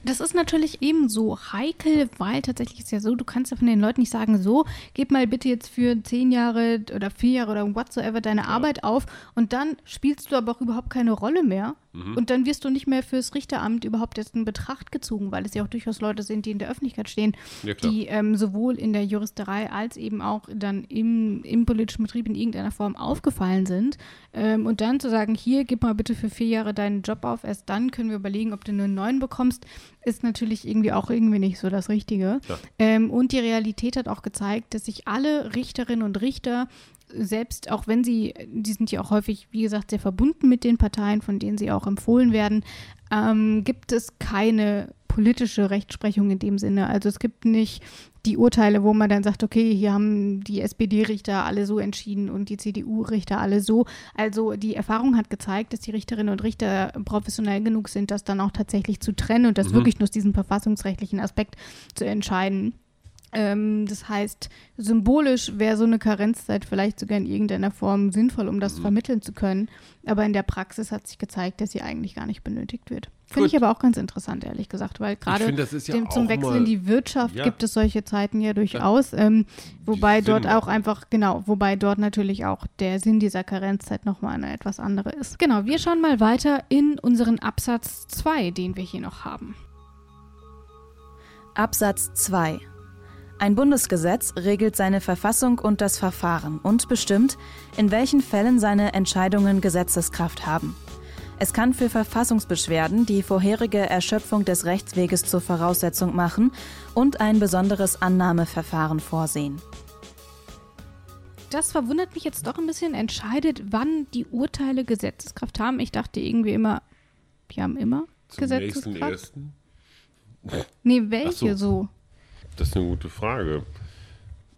Speaker 3: Das ist natürlich ebenso heikel, weil tatsächlich ist ja so, du kannst ja von den Leuten nicht sagen, so, gib mal bitte jetzt für zehn Jahre oder vier Jahre oder whatsoever deine ja. Arbeit auf und dann spielst du aber auch überhaupt keine Rolle mehr. Mhm. Und dann wirst du nicht mehr fürs Richteramt überhaupt jetzt in Betracht gezogen, weil es ja auch durchaus Leute sind, die in der Öffentlichkeit stehen, ja, die ähm, sowohl in der Juristerei als eben auch dann im, im politischen Betrieb in irgendeiner Form aufgefallen sind. Ähm, und dann zu sagen, hier, gib mal bitte für vier Jahre deinen Job auf, erst dann können wir überlegen, ob du einen neuen bekommst ist natürlich irgendwie auch irgendwie nicht so das Richtige. Ja. Ähm, und die Realität hat auch gezeigt, dass sich alle Richterinnen und Richter selbst, auch wenn sie, die sind ja auch häufig, wie gesagt, sehr verbunden mit den Parteien, von denen sie auch empfohlen werden, ähm, gibt es keine politische Rechtsprechung in dem Sinne. Also es gibt nicht die Urteile, wo man dann sagt, okay, hier haben die SPD-Richter alle so entschieden und die CDU-Richter alle so. Also die Erfahrung hat gezeigt, dass die Richterinnen und Richter professionell genug sind, das dann auch tatsächlich zu trennen und das mhm. wirklich nur aus diesem verfassungsrechtlichen Aspekt zu entscheiden. Ähm, das heißt, symbolisch wäre so eine Karenzzeit vielleicht sogar in irgendeiner Form sinnvoll, um das mhm. vermitteln zu können. Aber in der Praxis hat sich gezeigt, dass sie eigentlich gar nicht benötigt wird. Finde ich aber auch ganz interessant, ehrlich gesagt, weil gerade ja zum Wechsel in die Wirtschaft ja. gibt es solche Zeiten ja durchaus. Ähm, wobei dort auch einfach, genau, wobei dort natürlich auch der Sinn dieser Karenzzeit nochmal eine etwas andere ist. Genau, wir schauen mal weiter in unseren Absatz 2, den wir hier noch haben.
Speaker 6: Absatz 2 ein Bundesgesetz regelt seine Verfassung und das Verfahren und bestimmt, in welchen Fällen seine Entscheidungen Gesetzeskraft haben. Es kann für Verfassungsbeschwerden die vorherige Erschöpfung des Rechtsweges zur Voraussetzung machen und ein besonderes Annahmeverfahren vorsehen.
Speaker 3: Das verwundert mich jetzt doch ein bisschen. Entscheidet, wann die Urteile Gesetzeskraft haben. Ich dachte irgendwie immer, die haben immer
Speaker 4: Zum
Speaker 3: Gesetzeskraft.
Speaker 4: nächsten ersten?
Speaker 3: Nee, welche
Speaker 4: so.
Speaker 3: so?
Speaker 4: Das ist eine gute Frage.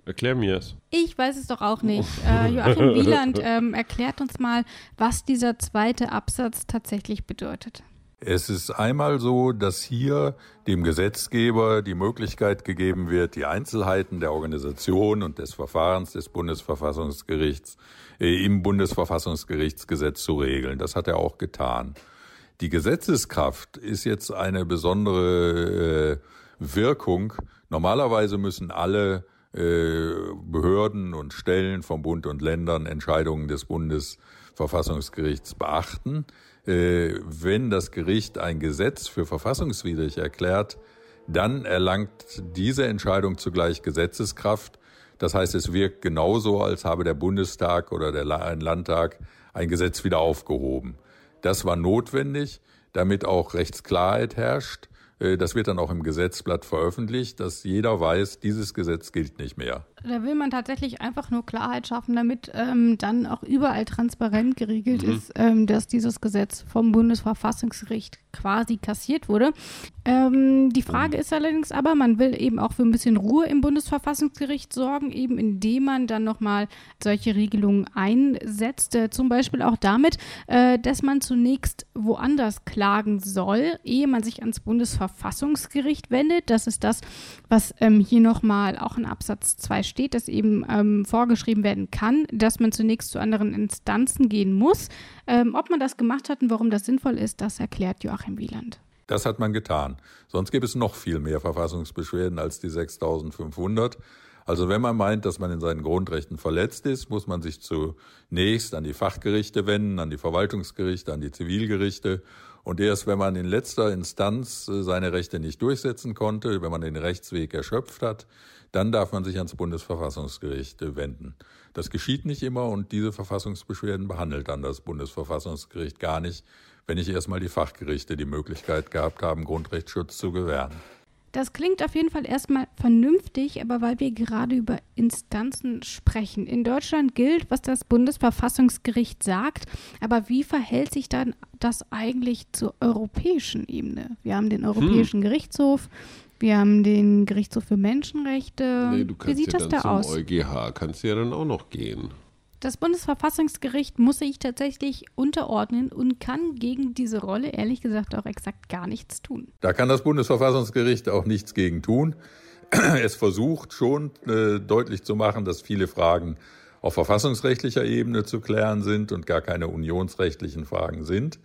Speaker 4: Erklär mir es.
Speaker 3: Ich weiß es doch auch nicht. Äh, Joachim Wieland ähm, erklärt uns mal, was dieser zweite Absatz tatsächlich bedeutet.
Speaker 1: Es ist einmal so, dass hier dem Gesetzgeber die Möglichkeit gegeben wird, die Einzelheiten der Organisation und des Verfahrens des Bundesverfassungsgerichts äh, im Bundesverfassungsgerichtsgesetz zu regeln. Das hat er auch getan. Die Gesetzeskraft ist jetzt eine besondere äh, Wirkung. Normalerweise müssen alle äh, Behörden und Stellen vom Bund und Ländern Entscheidungen des Bundesverfassungsgerichts beachten. Äh, wenn das Gericht ein Gesetz für verfassungswidrig erklärt, dann erlangt diese Entscheidung zugleich Gesetzeskraft. Das heißt, es wirkt genauso, als habe der Bundestag oder der Landtag ein Gesetz wieder aufgehoben. Das war notwendig, damit auch Rechtsklarheit herrscht. Äh, das wird dann auch im Gesetzblatt veröffentlicht, dass jeder weiß, dieses Gesetz gilt nicht mehr.
Speaker 3: Da will man tatsächlich einfach nur Klarheit schaffen, damit ähm, dann auch überall transparent geregelt
Speaker 4: Mhm.
Speaker 3: ist, ähm, dass dieses Gesetz vom Bundesverfassungsgericht quasi kassiert wurde. Ähm, die Frage ist allerdings aber, man will eben auch für ein bisschen Ruhe im Bundesverfassungsgericht sorgen, eben indem man dann nochmal solche Regelungen einsetzt. Äh, zum Beispiel auch damit, äh, dass man zunächst woanders klagen soll, ehe man sich ans Bundesverfassungsgericht wendet. Das ist das, was ähm, hier nochmal auch in Absatz 2 steht, dass eben ähm, vorgeschrieben werden kann, dass man zunächst zu anderen Instanzen gehen muss. Ähm, ob man das gemacht hat und warum das sinnvoll ist, das erklärt Joachim Wieland.
Speaker 1: Das hat man getan. Sonst gibt es noch viel mehr Verfassungsbeschwerden als die 6500. Also wenn man meint, dass man in seinen Grundrechten verletzt ist, muss man sich zunächst an die Fachgerichte wenden, an die Verwaltungsgerichte, an die Zivilgerichte. Und erst wenn man in letzter Instanz äh, seine Rechte nicht durchsetzen konnte, wenn man den Rechtsweg erschöpft hat, dann darf man sich ans Bundesverfassungsgericht äh, wenden. Das geschieht nicht immer und diese Verfassungsbeschwerden behandelt dann das Bundesverfassungsgericht gar nicht, wenn nicht erstmal die Fachgerichte die Möglichkeit gehabt haben, Grundrechtsschutz zu gewähren.
Speaker 3: Das klingt auf jeden Fall erstmal vernünftig, aber weil wir gerade über Instanzen sprechen. In Deutschland gilt, was das Bundesverfassungsgericht sagt, aber wie verhält sich dann das eigentlich zur europäischen Ebene? Wir haben den Europäischen Gerichtshof, wir haben den Gerichtshof für Menschenrechte.
Speaker 4: Nee, du
Speaker 3: wie
Speaker 4: kannst
Speaker 3: sieht
Speaker 4: ja
Speaker 3: das
Speaker 4: dann
Speaker 3: da aus?
Speaker 4: EuGH, kannst du ja dann auch noch gehen.
Speaker 3: Das Bundesverfassungsgericht muss sich tatsächlich unterordnen und kann gegen diese Rolle ehrlich gesagt auch exakt gar nichts tun.
Speaker 1: Da kann das Bundesverfassungsgericht auch nichts gegen tun. Es versucht schon äh, deutlich zu machen, dass viele Fragen auf verfassungsrechtlicher Ebene zu klären sind und gar keine unionsrechtlichen Fragen sind.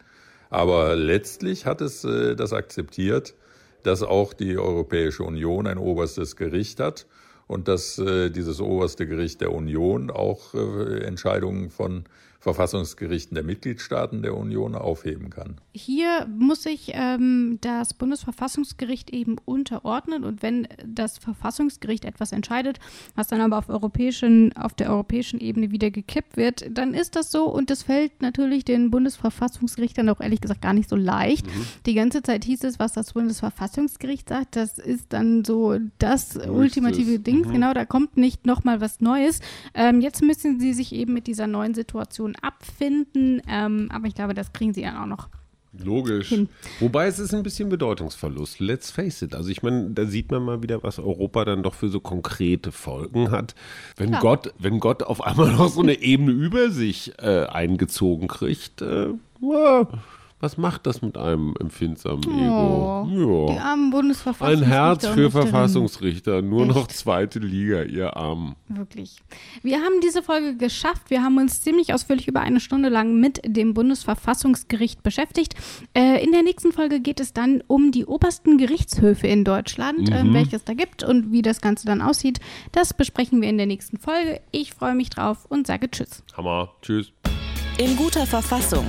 Speaker 1: Aber letztlich hat es äh, das akzeptiert, dass auch die Europäische Union ein oberstes Gericht hat und dass äh, dieses oberste Gericht der Union auch äh, Entscheidungen von Verfassungsgerichten der Mitgliedstaaten der Union aufheben kann.
Speaker 3: Hier muss sich ähm, das Bundesverfassungsgericht eben unterordnen und wenn das Verfassungsgericht etwas entscheidet, was dann aber auf, europäischen, auf der europäischen Ebene wieder gekippt wird, dann ist das so und das fällt natürlich den Bundesverfassungsgerichtern auch ehrlich gesagt gar nicht so leicht. Die ganze Zeit hieß es, was das Bundesverfassungsgericht sagt, das ist dann so das ultimative Ding. Genau, da kommt nicht nochmal was Neues. Ähm, jetzt müssen sie sich eben mit dieser neuen Situation abfinden, ähm, aber ich glaube, das kriegen sie dann auch noch.
Speaker 4: Logisch.
Speaker 3: Hin.
Speaker 4: Wobei es ist ein bisschen Bedeutungsverlust. Let's face it. Also ich meine, da sieht man mal wieder, was Europa dann doch für so konkrete Folgen hat. Wenn
Speaker 3: Klar.
Speaker 4: Gott, wenn Gott auf einmal noch so eine Ebene über sich äh, eingezogen kriegt, äh, was macht das mit einem empfindsamen
Speaker 3: Oh,
Speaker 4: Ego?
Speaker 3: Die
Speaker 4: Ja.
Speaker 3: armen
Speaker 4: Ein
Speaker 3: Bundesverfassungsrichter.
Speaker 4: Herz
Speaker 3: und
Speaker 4: für. Verfassungsrichter, nur noch
Speaker 3: Echt.
Speaker 4: zweite Liga, ihr Armen.
Speaker 3: Wirklich. Wir haben diese Folge geschafft. Wir haben uns ziemlich ausführlich über eine Stunde lang mit dem Bundesverfassungsgericht beschäftigt. Äh, in der nächsten Folge geht es dann um die obersten Gerichtshöfe in Deutschland,
Speaker 4: Mhm.
Speaker 3: ähm, welches da gibt und wie das Ganze dann aussieht. Das besprechen wir in der nächsten Folge. Ich freue mich drauf und sage Tschüss.
Speaker 4: Hammer. Tschüss.
Speaker 2: In guter Verfassung.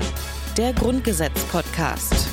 Speaker 2: Der Grundgesetz-Podcast.